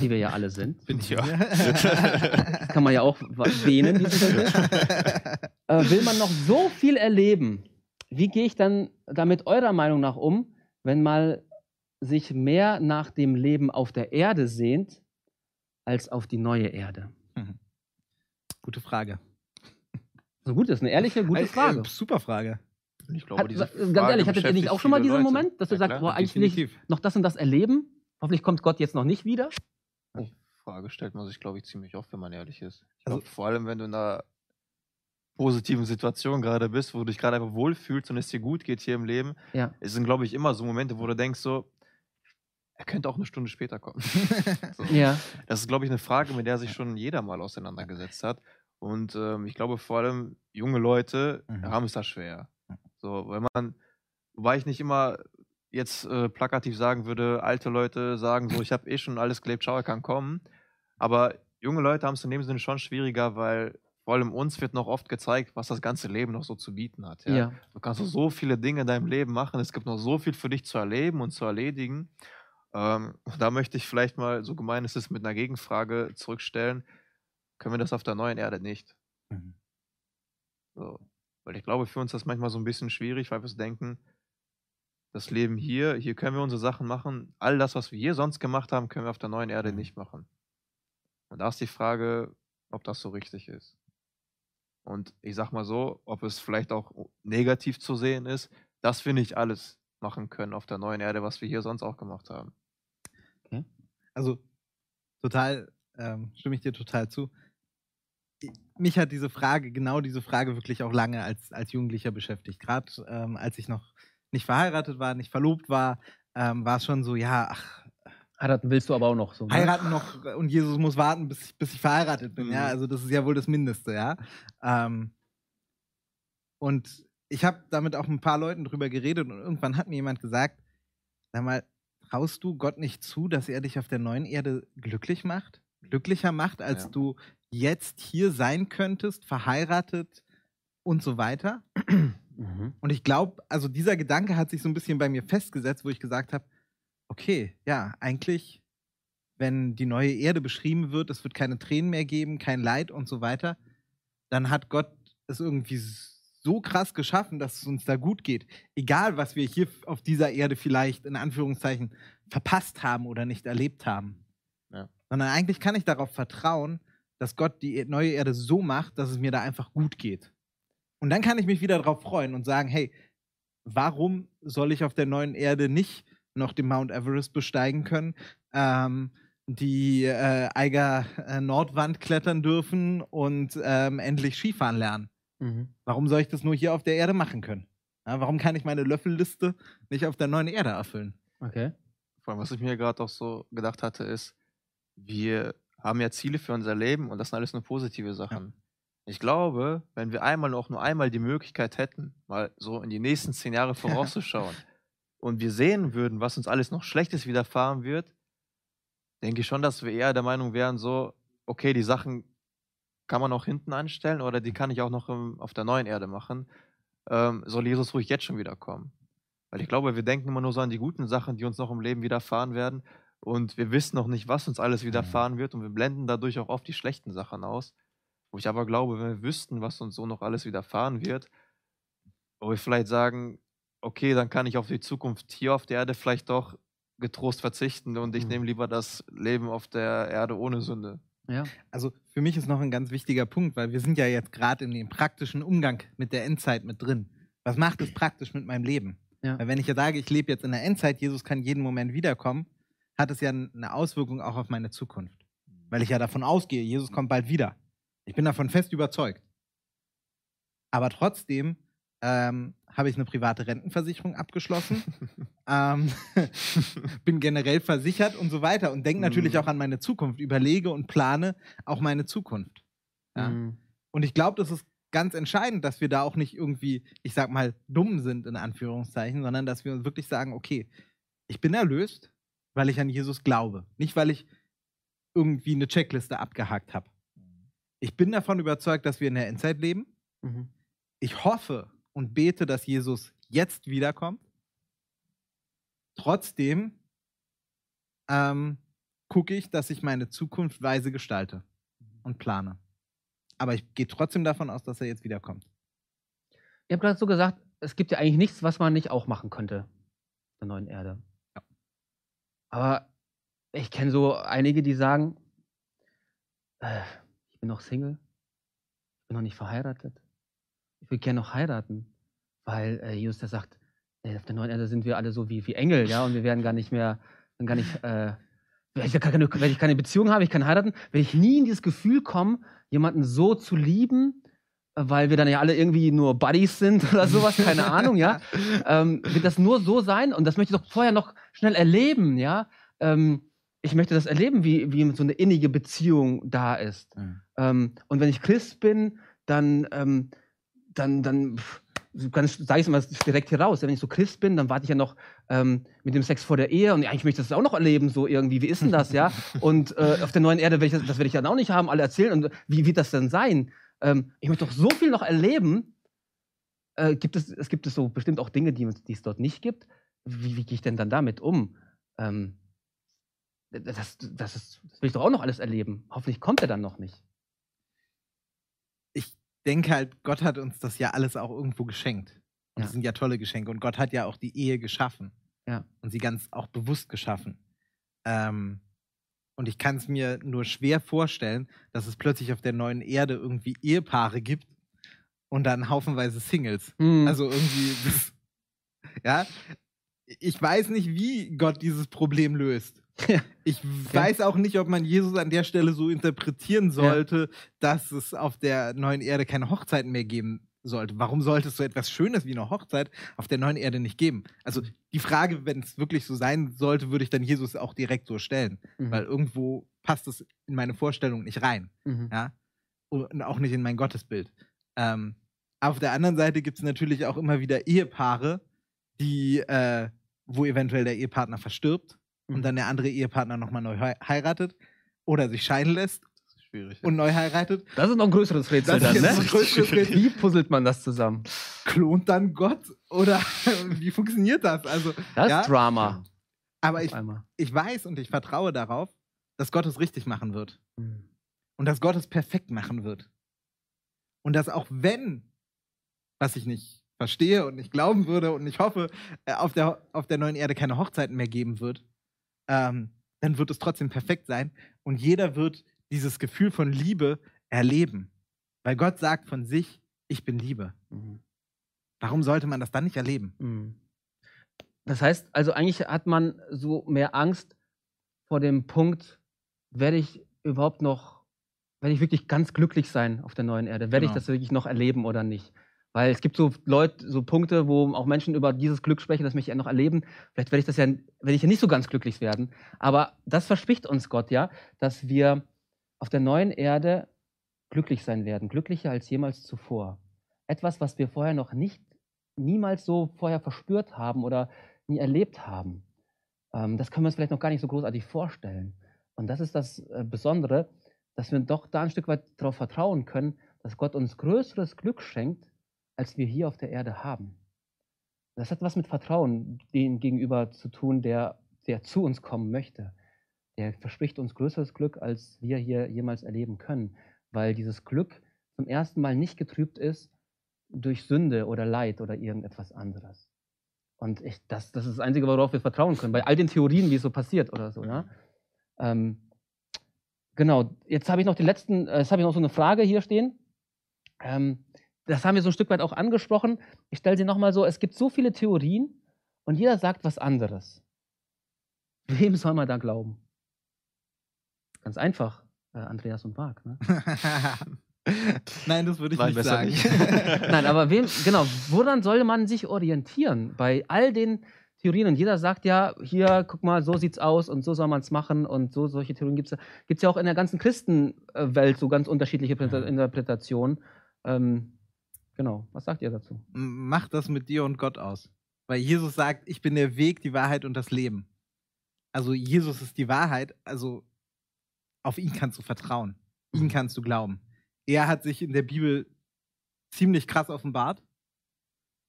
die wir ja alle sind, Bin ich Ja. das kann man ja auch Begriff. äh, will man noch so viel erleben? Wie gehe ich dann damit eurer Meinung nach um, wenn mal sich mehr nach dem Leben auf der Erde sehnt, als auf die neue Erde? Gute Frage. So gut, das ist eine ehrliche, gute Äh, Frage. Äh, super Frage. Ich glaube, Hat, diese ganz Frage ehrlich, hattet ihr nicht auch schon mal diesen Leute. Moment, dass du Ja, sagst, klar. boah, eigentlich will ich noch das und das erleben? Hoffentlich kommt Gott jetzt noch nicht wieder. Die Frage stellt man sich, glaube ich, ziemlich oft, wenn man ehrlich ist. Ich Also- glaub, vor allem, wenn du in einer positiven Situation gerade bist, wo du dich gerade einfach wohlfühlst und es dir gut geht hier im Leben, Ja. es sind, glaube ich, immer so Momente, wo du denkst so, er könnte auch eine Stunde später kommen. so. Ja. Das ist, glaube ich, eine Frage, mit der sich schon jeder mal auseinandergesetzt hat. Und ähm, ich glaube, vor allem junge Leute Mhm. haben es da schwer. So, weil man, wobei ich nicht immer jetzt äh, plakativ sagen würde, alte Leute sagen so, ich habe eh schon alles gelebt, schau, er kann kommen. Aber junge Leute haben es in dem Sinne schon schwieriger, weil vor allem uns wird noch oft gezeigt, was das ganze Leben noch so zu bieten hat. Ja? Ja. Du kannst so viele Dinge in deinem Leben machen. Es gibt noch so viel für dich zu erleben und zu erledigen. Ähm, da möchte ich vielleicht mal, so gemein es ist, mit einer Gegenfrage zurückstellen. Können wir das auf der neuen Erde nicht? Mhm. So. Weil ich glaube, für uns ist das manchmal so ein bisschen schwierig, weil wir denken, das Leben hier, hier können wir unsere Sachen machen. All das, was wir hier sonst gemacht haben, können wir auf der neuen Erde Mhm. nicht machen. Und da ist die Frage, ob das so richtig ist. Und ich sag mal so, ob es vielleicht auch negativ zu sehen ist, dass wir nicht alles machen können auf der neuen Erde, was wir hier sonst auch gemacht haben. Also total, ähm, stimme ich dir total zu. Mich hat diese Frage, genau diese Frage wirklich auch lange als, als Jugendlicher beschäftigt. Gerade ähm, als ich noch nicht verheiratet war, nicht verlobt war, ähm, war es schon so, ja, ach, Heiraten willst du aber auch noch so. ne? heiraten noch und Jesus muss warten, bis ich, bis ich verheiratet bin, ja. Mhm. Also das ist ja wohl das Mindeste, ja. Ähm, und ich habe damit auch mit ein paar Leuten drüber geredet und irgendwann hat mir jemand gesagt, sag mal, traust du Gott nicht zu, dass er dich auf der neuen Erde glücklich macht? Glücklicher macht, als Ja. du jetzt hier sein könntest, verheiratet und so weiter? Mhm. Und ich glaube, also dieser Gedanke hat sich so ein bisschen bei mir festgesetzt, wo ich gesagt habe, okay, ja, eigentlich, wenn die neue Erde beschrieben wird, es wird keine Tränen mehr geben, kein Leid und so weiter, dann hat Gott es irgendwie so krass geschaffen, dass es uns da gut geht. Egal, was wir hier auf dieser Erde vielleicht in Anführungszeichen verpasst haben oder nicht erlebt haben. Ja. Sondern eigentlich kann ich darauf vertrauen, dass Gott die neue Erde so macht, dass es mir da einfach gut geht. Und dann kann ich mich wieder darauf freuen und sagen, hey, warum soll ich auf der neuen Erde nicht noch den Mount Everest besteigen können, ähm, die äh, Eiger äh, Nordwand klettern dürfen und ähm, endlich Skifahren lernen? Mhm. Warum soll ich das nur hier auf der Erde machen können? Ja, warum kann ich meine Löffelliste nicht auf der neuen Erde erfüllen? Okay. Vor allem, was ich mir gerade auch so gedacht hatte, ist, wir haben ja Ziele für unser Leben und das sind alles nur positive Sachen. Ich glaube, wenn wir einmal auch nur einmal die Möglichkeit hätten, mal so in die nächsten zehn Jahre vorauszuschauen und wir sehen würden, was uns alles noch Schlechtes widerfahren wird, denke ich schon, dass wir eher der Meinung wären, so, okay, die Sachen kann man auch hinten anstellen oder die kann ich auch noch im, auf der neuen Erde machen. Ähm, soll Jesus ruhig jetzt schon wiederkommen? Weil ich glaube, wir denken immer nur so an die guten Sachen, die uns noch im Leben widerfahren werden. Und wir wissen noch nicht, was uns alles widerfahren wird. Und wir blenden dadurch auch oft die schlechten Sachen aus. Wo ich aber glaube, wenn wir wüssten, was uns so noch alles widerfahren wird, wo wir vielleicht sagen, okay, dann kann ich auf die Zukunft hier auf der Erde vielleicht doch getrost verzichten und ich Mhm. nehme lieber das Leben auf der Erde ohne Sünde. Ja. Also für mich ist noch ein ganz wichtiger Punkt, weil wir sind ja jetzt gerade in dem praktischen Umgang mit der Endzeit mit drin. Was macht es praktisch mit meinem Leben? Ja. Weil wenn ich ja sage, ich lebe jetzt in der Endzeit, Jesus kann jeden Moment wiederkommen, hat es ja eine Auswirkung auch auf meine Zukunft. Weil ich ja davon ausgehe, Jesus kommt bald wieder. Ich bin davon fest überzeugt. Aber trotzdem ähm, habe ich eine private Rentenversicherung abgeschlossen, ähm, bin generell versichert und so weiter und denke natürlich Mhm. auch an meine Zukunft, überlege und plane auch meine Zukunft. Ja? Mhm. Und ich glaube, das ist ganz entscheidend, dass wir da auch nicht irgendwie, ich sag mal, dumm sind, in Anführungszeichen, sondern dass wir uns wirklich sagen, okay, ich bin erlöst, weil ich an Jesus glaube. Nicht, weil ich irgendwie eine Checkliste abgehakt habe. Ich bin davon überzeugt, dass wir in der Endzeit leben. Mhm. Ich hoffe und bete, dass Jesus jetzt wiederkommt. Trotzdem ähm, gucke ich, dass ich meine Zukunft weise gestalte und plane. Aber ich gehe trotzdem davon aus, dass er jetzt wiederkommt. Ihr habt gerade so gesagt, es gibt ja eigentlich nichts, was man nicht auch machen könnte. auf Der neuen Erde. Ja. Aber ich kenne so einige, die sagen, äh, bin noch Single, ich bin noch nicht verheiratet. Ich will gerne noch heiraten. Weil äh, Jesus der sagt, äh, auf der neuen Erde sind wir alle so wie, wie Engel, ja, und wir werden gar nicht mehr, gar nicht, äh, wenn ich, keine, wenn ich keine Beziehung habe, ich kann heiraten, werde ich nie in dieses Gefühl kommen, jemanden so zu lieben, äh, weil wir dann ja alle irgendwie nur Buddies sind oder sowas, keine Ahnung, ja. Ähm, wird das nur so sein? Und das möchte ich doch vorher noch schnell erleben, ja. Ähm, ich möchte das erleben, wie, wie so eine innige Beziehung da ist. Mhm. Ähm, und wenn ich Christ bin, dann, ähm, dann, dann pff, sage ich es mal direkt hier raus. Wenn ich so Christ bin, dann warte ich ja noch ähm, mit dem Sex vor der Ehe und eigentlich möchte ich das auch noch erleben, so irgendwie. Wie ist denn das, ja? Und äh, auf der neuen Erde werde ich das, werde ich dann auch nicht haben, alle erzählen. Und wie wird das denn sein? Ähm, ich möchte doch so viel noch erleben. Äh, gibt es, es gibt es so bestimmt auch Dinge, die, die es dort nicht gibt. Wie, wie gehe ich denn dann damit um? Ähm, das, das, ist, das will ich doch auch noch alles erleben. Hoffentlich kommt er dann noch nicht. Ich denke halt, Gott hat uns das ja alles auch irgendwo geschenkt. Und Ja. das sind ja tolle Geschenke. Und Gott hat ja auch die Ehe geschaffen. Ja. Und sie ganz auch bewusst geschaffen. Ähm, und ich kann es mir nur schwer vorstellen, dass es plötzlich auf der neuen Erde irgendwie Ehepaare gibt und dann haufenweise Singles. Hm. Also irgendwie, das, ja. Ich weiß nicht, wie Gott dieses Problem löst. Ja. Ich weiß auch nicht, ob man Jesus an der Stelle so interpretieren sollte, dass es auf der neuen Erde keine Hochzeiten mehr geben sollte. Warum sollte es so etwas Schönes wie eine Hochzeit auf der neuen Erde nicht geben? Also die Frage, wenn es wirklich so sein sollte, würde ich dann Jesus auch direkt so stellen, Mhm. weil irgendwo passt es in meine Vorstellung nicht rein Mhm. ja, und auch nicht in mein Gottesbild. Ähm, auf der anderen Seite gibt es natürlich auch immer wieder Ehepaare, die, äh, wo eventuell der Ehepartner verstirbt. Und dann der andere Ehepartner nochmal neu hei- heiratet oder sich scheiden lässt Schwierig. und neu heiratet, Das ist noch ein größeres Rätsel Das dann, ist ne? größeres Rätsel. Wie puzzelt man das zusammen? klont dann Gott? Oder wie funktioniert das? Also, Das Ja. ist Drama. aber ich, ich weiß und ich vertraue darauf, dass Gott es richtig machen wird. Mhm. Und dass Gott es perfekt machen wird. Und dass auch wenn, was ich nicht verstehe und nicht glauben würde und ich hoffe, äh, auf der, auf der neuen Erde keine Hochzeiten mehr geben wird, ähm, dann wird es trotzdem perfekt sein. Und jeder wird dieses Gefühl von Liebe erleben. Weil Gott sagt von sich, ich bin Liebe. Mhm. Warum sollte man das dann nicht erleben? Mhm. Das heißt, also eigentlich hat man so mehr Angst vor dem Punkt, werde ich überhaupt noch, werde ich wirklich ganz glücklich sein auf der neuen Erde? Werde ich Genau. das wirklich noch erleben oder nicht? Weil es gibt so Leute, so Punkte, wo auch Menschen über dieses Glück sprechen, das möchte ich ja noch erleben. Vielleicht werde ich das ja, werde ich ja nicht so ganz glücklich werden. Aber das verspricht uns Gott ja, dass wir auf der neuen Erde glücklich sein werden, glücklicher als jemals zuvor. Etwas, was wir vorher noch nicht, niemals so vorher verspürt haben oder nie erlebt haben. Ähm, das können wir uns vielleicht noch gar nicht so großartig vorstellen. Und das ist das äh, Besondere, dass wir doch da ein Stück weit darauf vertrauen können, dass Gott uns größeres Glück schenkt, als wir hier auf der Erde haben. Das hat was mit Vertrauen dem gegenüber zu tun, der, der zu uns kommen möchte. Der verspricht uns größeres Glück, als wir hier jemals erleben können, weil dieses Glück zum ersten Mal nicht getrübt ist durch Sünde oder Leid oder irgendetwas anderes. Und ich, das, das ist das Einzige, worauf wir vertrauen können, bei all den Theorien, wie es so passiert oder so. Ja? Ähm, genau, jetzt habe ich noch den letzten, äh, jetzt habe ich noch so eine Frage hier stehen. Ähm, das haben wir so ein Stück weit auch angesprochen. Ich stelle sie nochmal so: Es gibt so viele Theorien und jeder sagt was anderes. Wem soll man da glauben? Ganz einfach, äh, Andreas und Marc. Ne? Nein, das würde ich Nein, nicht sagen. nicht. Nein, aber wem, genau, woran soll man sich orientieren? Bei all den Theorien und jeder sagt ja, hier, guck mal, so sieht's aus und so soll man es machen und so, solche Theorien gibt es ja. Gibt ja auch in der ganzen Christenwelt so ganz unterschiedliche Interpreta- Interpretationen. Ähm, genau, was sagt ihr dazu? Mach das mit dir und Gott aus. Weil Jesus sagt, ich bin der Weg, die Wahrheit und das Leben. Also Jesus ist die Wahrheit, also auf ihn kannst du vertrauen. Ihn kannst du glauben. Er hat sich in der Bibel ziemlich krass offenbart.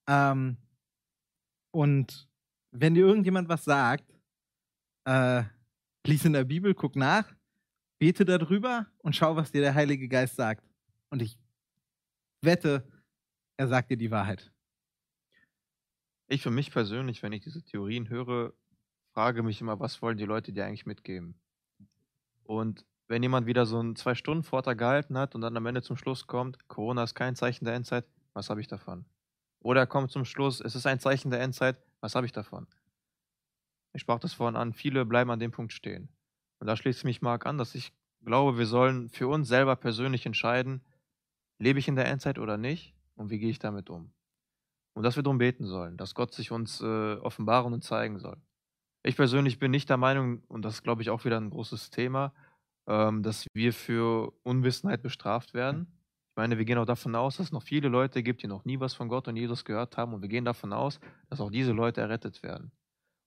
Ähm, und wenn dir irgendjemand was sagt, äh, lies in der Bibel, guck nach, bete darüber und schau, was dir der Heilige Geist sagt. Und ich wette, er sagt dir die Wahrheit. Ich für mich persönlich, wenn ich diese Theorien höre, frage mich immer, was wollen die Leute dir eigentlich mitgeben? Und wenn jemand wieder so einen Zwei-Stunden-Vortrag gehalten hat und dann am Ende zum Schluss kommt, Corona ist kein Zeichen der Endzeit, was habe ich davon? Oder er kommt zum Schluss, es ist ein Zeichen der Endzeit, was habe ich davon? Ich sprach das vorhin an, viele bleiben an dem Punkt stehen. Und da schließt mich Marc an, dass ich glaube, wir sollen für uns selber persönlich entscheiden, lebe ich in der Endzeit oder nicht und wie gehe ich damit um? Und dass wir darum beten sollen, dass Gott sich uns äh, offenbaren und zeigen soll. Ich persönlich bin nicht der Meinung, und das ist, glaube ich, auch wieder ein großes Thema, ähm, dass wir für Unwissenheit bestraft werden. Ich meine, wir gehen auch davon aus, dass es noch viele Leute gibt, die noch nie was von Gott und Jesus gehört haben. Und wir gehen davon aus, dass auch diese Leute errettet werden.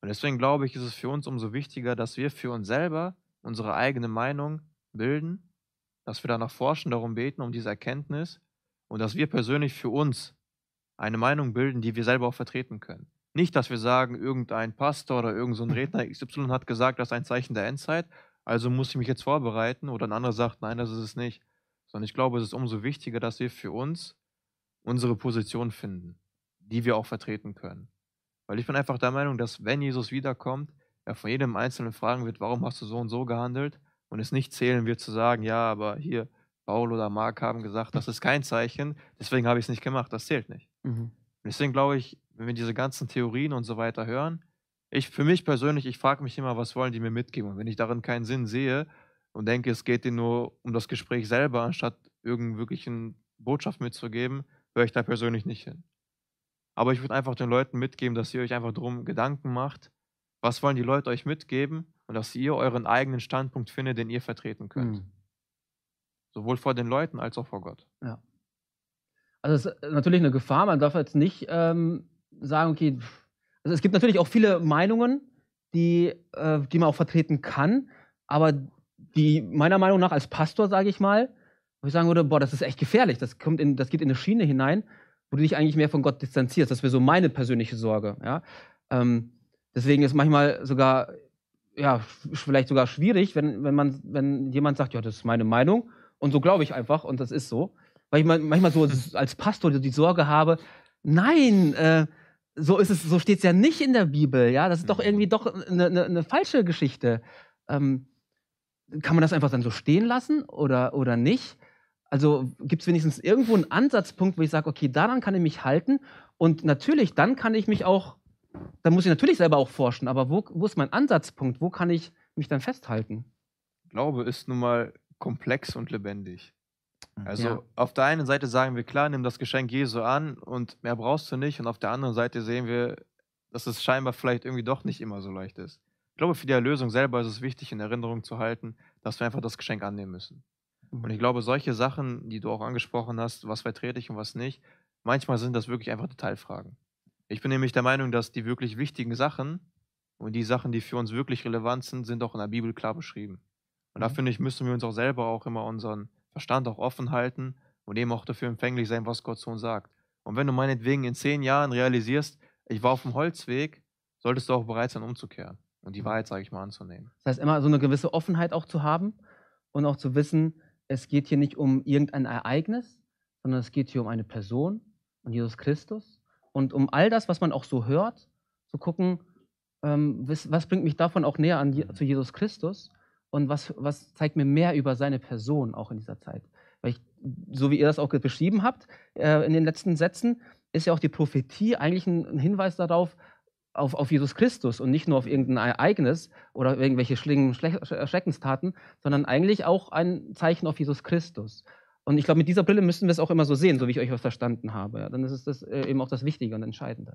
Und deswegen glaube ich, ist es für uns umso wichtiger, dass wir für uns selber unsere eigene Meinung bilden, dass wir danach forschen, darum beten, um diese Erkenntnis und dass wir persönlich für uns eine Meinung bilden, die wir selber auch vertreten können. Nicht, dass wir sagen, irgendein Pastor oder irgendein so Redner XY hat gesagt, das ist ein Zeichen der Endzeit, also muss ich mich jetzt vorbereiten oder ein anderer sagt, nein, das ist es nicht. Sondern ich glaube, es ist umso wichtiger, dass wir für uns unsere Position finden, die wir auch vertreten können. Weil ich bin einfach der Meinung, dass wenn Jesus wiederkommt, er von jedem Einzelnen fragen wird, warum hast du so und so gehandelt? Und es nicht zählen wird zu sagen, ja, aber hier, Paul oder Mark haben gesagt, das ist kein Zeichen, deswegen habe ich es nicht gemacht, das zählt nicht. Mhm. Und deswegen glaube ich, wenn wir diese ganzen Theorien und so weiter hören, ich für mich persönlich, ich frage mich immer, was wollen die mir mitgeben? Und wenn ich darin keinen Sinn sehe und denke, es geht denen nur um das Gespräch selber, anstatt irgendeinen wirklichen Botschaft mitzugeben, höre ich da persönlich nicht hin. Aber ich würde einfach den Leuten mitgeben, dass ihr euch einfach drum Gedanken macht, was wollen die Leute euch mitgeben und dass ihr euren eigenen Standpunkt findet, den ihr vertreten könnt. Mhm. Sowohl vor den Leuten als auch vor Gott. Also es ist natürlich eine Gefahr. Man darf jetzt nicht ähm, sagen, okay, also es gibt natürlich auch viele Meinungen, die, äh, die man auch vertreten kann, aber die meiner Meinung nach als Pastor, sage ich mal, wo ich sagen würde, boah, das ist echt gefährlich. Das, kommt in, das geht in eine Schiene hinein, wo du dich eigentlich mehr von Gott distanzierst. Das wäre so meine persönliche Sorge. Ja? Ähm, deswegen ist manchmal sogar, ja, vielleicht sogar schwierig, wenn, wenn, man, wenn jemand sagt, ja, das ist meine Meinung und so glaube ich einfach und das ist so. Weil ich manchmal so als Pastor die Sorge habe, nein, äh, so ist es, so steht es ja nicht in der Bibel, ja. Das ist doch irgendwie doch eine, eine, eine falsche Geschichte. Ähm, kann man das einfach dann so stehen lassen oder, oder nicht? Also gibt es wenigstens irgendwo einen Ansatzpunkt, wo ich sage, okay, daran kann ich mich halten und natürlich, dann kann ich mich auch, dann muss ich natürlich selber auch forschen, aber wo, wo ist mein Ansatzpunkt? Wo kann ich mich dann festhalten? Glaube ist nun mal komplex und lebendig. Also Ja. auf der einen Seite sagen wir, klar, nimm das Geschenk Jesu an und mehr brauchst du nicht. Und auf der anderen Seite sehen wir, dass es scheinbar vielleicht irgendwie doch nicht immer so leicht ist. Ich glaube, für die Erlösung selber ist es wichtig, in Erinnerung zu halten, dass wir einfach das Geschenk annehmen müssen. Und ich glaube, solche Sachen, die du auch angesprochen hast, was vertrete ich und was nicht, manchmal sind das wirklich einfach Detailfragen. Ich bin nämlich der Meinung, dass die wirklich wichtigen Sachen und die Sachen, die für uns wirklich relevant sind, sind auch in der Bibel klar beschrieben. Und da Mhm. finde ich, müssen wir uns auch selber auch immer unseren Verstand auch offen halten und eben auch dafür empfänglich sein, was Gott zu uns sagt. Und wenn du meinetwegen in zehn Jahren realisierst, ich war auf dem Holzweg, solltest du auch bereit sein, umzukehren und die Wahrheit, sage ich mal, anzunehmen. Das heißt, immer so eine gewisse Offenheit auch zu haben und auch zu wissen, es geht hier nicht um irgendein Ereignis, sondern es geht hier um eine Person und Jesus Christus. Und um all das, was man auch so hört, zu gucken, ähm, was, was bringt mich davon auch näher an, Je- zu Jesus Christus und was, was zeigt mir mehr über seine Person auch in dieser Zeit. Weil ich, so wie ihr das auch beschrieben habt äh, in den letzten Sätzen, ist ja auch die Prophetie eigentlich ein, Hinweis darauf, auf, auf Jesus Christus und nicht nur auf irgendein Ereignis oder irgendwelche schlimmen Schreckenstaten, sondern eigentlich auch ein Zeichen auf Jesus Christus. Und ich glaube, mit dieser Brille müssen wir es auch immer so sehen, so wie ich euch was verstanden habe. Ja, dann ist es das, äh, eben auch das Wichtige und Entscheidende.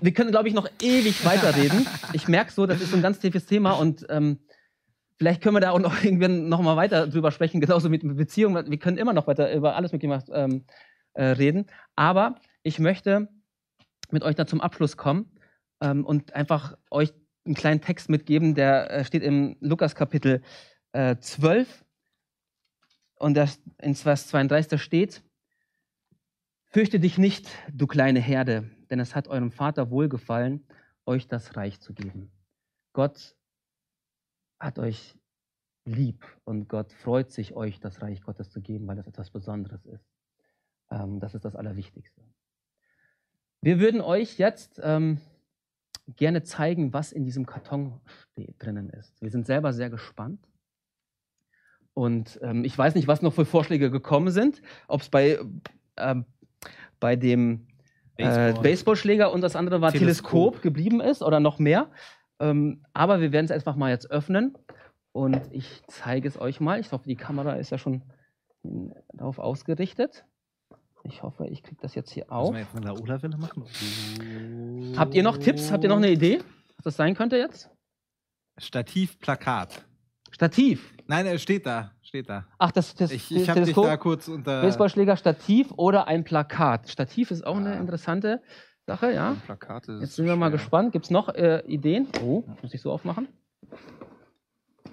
Wir können, glaube ich, noch ewig weiterreden. Ich merke so, das ist ein ganz tiefes Thema und ähm, vielleicht können wir da auch noch irgendwann noch mal weiter drüber sprechen, genauso mit Beziehungen. Wir können immer noch weiter über alles mit jemand ähm, äh, reden. Aber ich möchte mit euch da zum Abschluss kommen ähm, und einfach euch einen kleinen Text mitgeben, der äh, steht im Lukas Kapitel äh, 12 und das, in Vers 32 da steht, Fürchte dich nicht, du kleine Herde, denn es hat eurem Vater wohlgefallen, euch das Reich zu geben. Gott hat euch lieb und Gott freut sich, euch das Reich Gottes zu geben, weil das etwas Besonderes ist. Ähm, das ist das Allerwichtigste. Wir würden euch jetzt ähm, gerne zeigen, was in diesem Karton steht, drinnen ist. Wir sind selber sehr gespannt. Und ähm, ich weiß nicht, was noch für Vorschläge gekommen sind, ob es bei, ähm, bei dem äh, Baseball. Baseballschläger und das andere war Teleskop, Teleskop. geblieben ist oder noch mehr. Ähm, aber wir werden es einfach mal jetzt öffnen und ich zeige es euch mal. Ich hoffe, die Kamera ist ja schon darauf ausgerichtet. Ich hoffe, ich kriege das jetzt hier Müssen auf. wir jetzt eine Laola-Welle machen? Habt ihr noch Tipps? Habt ihr noch eine Idee, was das sein könnte jetzt? Stativ, Plakat. Stativ. Nein, er steht da. Steht da. Ach, das, das Ich, ich habe dich Teleskop, da kurz unter. Baseballschläger, Stativ oder ein Plakat. Stativ ist auch eine Ah. interessante Sache, ja. Plakate. Jetzt sind wir mal gespannt. Gibt es noch äh, Ideen? Oh, muss ich so aufmachen?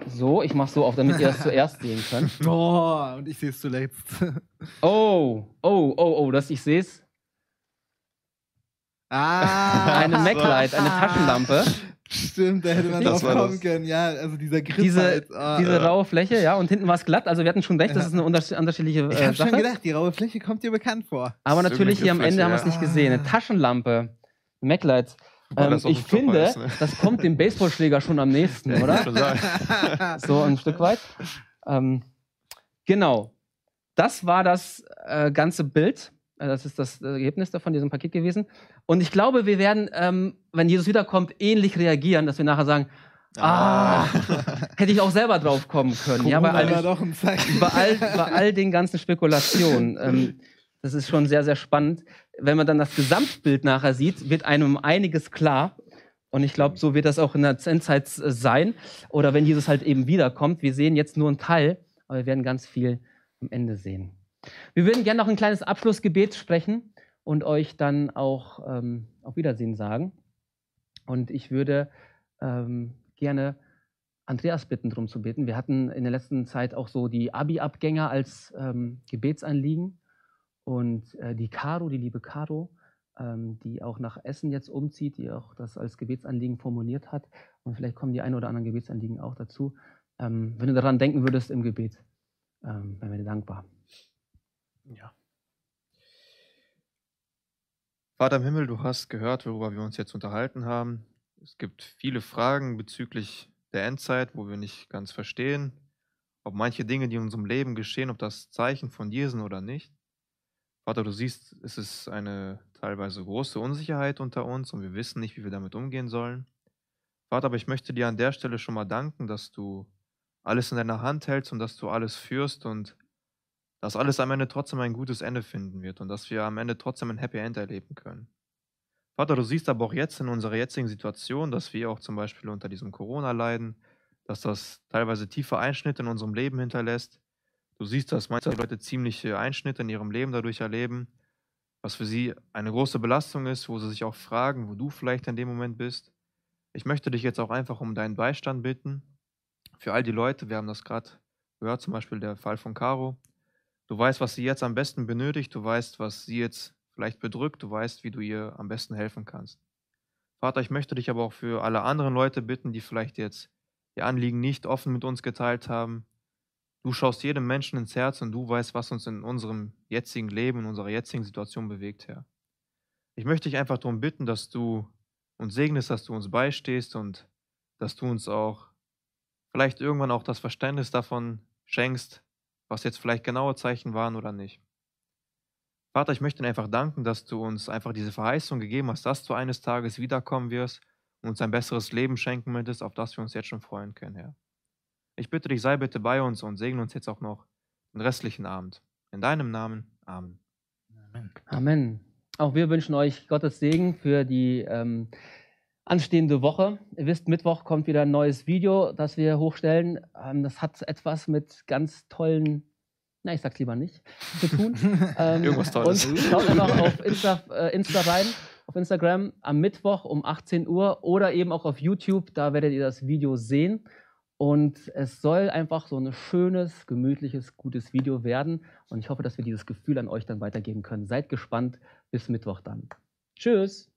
So, ich mache so auf, damit ihr es zuerst sehen könnt. Oh, und ich sehe es zuletzt. Oh, oh, oh, oh, das ich sehe es. ah, Eine Mac-Light, eine Taschenlampe. Stimmt, da hätte man Das drauf kommen das. können. Ja, also dieser Griff Diese, halt. ah, diese äh. raue Fläche, ja, und hinten war es glatt. Also wir hatten schon recht, das Ja. ist eine unters- unterschiedliche Ich äh, habe schon gedacht, die raue Fläche kommt dir bekannt vor. Aber natürlich hier am Ende haben wir es nicht ja. gesehen. Eine Ah. Taschenlampe. Mac-Light. Ähm, ich finde, ist, ne? das kommt dem Baseballschläger schon am nächsten, Ja, oder? so ein Stück weit. Ähm, genau. Das war das äh, ganze Bild. Äh, Das ist das Ergebnis davon, diesem Paket gewesen. Und ich glaube, wir werden, ähm, wenn Jesus wiederkommt, ähnlich reagieren, dass wir nachher sagen, ah, hätte ich auch selber drauf kommen können. ja, bei all, bei, all, bei all den ganzen Spekulationen. Ähm, das ist schon sehr, sehr spannend. Wenn man dann das Gesamtbild nachher sieht, wird einem einiges klar. Und ich glaube, so wird das auch in der Endzeit äh, sein. Oder wenn Jesus halt eben wiederkommt. Wir sehen jetzt nur einen Teil, aber wir werden ganz viel am Ende sehen. Wir würden gerne noch ein kleines Abschlussgebet sprechen und euch dann auch ähm, auf Wiedersehen sagen. Und ich würde ähm, gerne Andreas bitten, darum zu beten. Wir hatten in der letzten Zeit auch so die Abi-Abgänger als ähm, Gebetsanliegen. Und äh, die Caro, die liebe Caro, ähm, die auch nach Essen jetzt umzieht, die auch das als Gebetsanliegen formuliert hat. Und vielleicht kommen die ein oder anderen Gebetsanliegen auch dazu. Ähm, wenn du daran denken würdest im Gebet, ähm, wären wir dir dankbar. Ja. Vater im Himmel, du hast gehört, worüber wir uns jetzt unterhalten haben. Es gibt viele Fragen bezüglich der Endzeit, wo wir nicht ganz verstehen, ob manche Dinge, die in unserem Leben geschehen, ob das Zeichen von dir sind oder nicht. Vater, du siehst, es ist eine teilweise große Unsicherheit unter uns und wir wissen nicht, wie wir damit umgehen sollen. Vater, aber ich möchte dir an der Stelle schon mal danken, dass du alles in deiner Hand hältst und dass du alles führst und dass alles am Ende trotzdem ein gutes Ende finden wird und dass wir am Ende trotzdem ein Happy End erleben können. Vater, du siehst aber auch jetzt in unserer jetzigen Situation, dass wir auch zum Beispiel unter diesem Corona leiden, dass das teilweise tiefe Einschnitte in unserem Leben hinterlässt. Du siehst, dass manche Leute ziemliche Einschnitte in ihrem Leben dadurch erleben, was für sie eine große Belastung ist, wo sie sich auch fragen, wo du vielleicht in dem Moment bist. Ich möchte dich jetzt auch einfach um deinen Beistand bitten. Für all die Leute, wir haben das gerade gehört, zum Beispiel der Fall von Caro. Du weißt, was sie jetzt am besten benötigt, du weißt, was sie jetzt vielleicht bedrückt, du weißt, wie du ihr am besten helfen kannst. Vater, ich möchte dich aber auch für alle anderen Leute bitten, die vielleicht jetzt ihr Anliegen nicht offen mit uns geteilt haben. Du schaust jedem Menschen ins Herz und du weißt, was uns in unserem jetzigen Leben, in unserer jetzigen Situation bewegt, Herr. Ich möchte dich einfach darum bitten, dass du uns segnest, dass du uns beistehst und dass du uns auch vielleicht irgendwann auch das Verständnis davon schenkst, was jetzt vielleicht genaue Zeichen waren oder nicht. Vater, ich möchte dir einfach danken, dass du uns einfach diese Verheißung gegeben hast, dass du eines Tages wiederkommen wirst und uns ein besseres Leben schenken möchtest, auf das wir uns jetzt schon freuen können, Herr. Ich bitte dich, sei bitte bei uns und segne uns jetzt auch noch den restlichen Abend. In deinem Namen. Amen. Amen. Amen. Auch wir wünschen euch Gottes Segen für die ähm, anstehende Woche. Ihr wisst, Mittwoch kommt wieder ein neues Video, das wir hochstellen. Ähm, das hat etwas mit ganz tollen na, ich sag's lieber nicht, zu tun. ähm, Irgendwas Tolles. Und schaut einfach auf Insta, äh, Insta rein, auf Instagram am Mittwoch um 18 Uhr oder eben auch auf YouTube, da werdet ihr das Video sehen. Und es soll einfach so ein schönes, gemütliches, gutes Video werden. Und ich hoffe, dass wir dieses Gefühl an euch dann weitergeben können. Seid gespannt. Bis Mittwoch dann. Tschüss.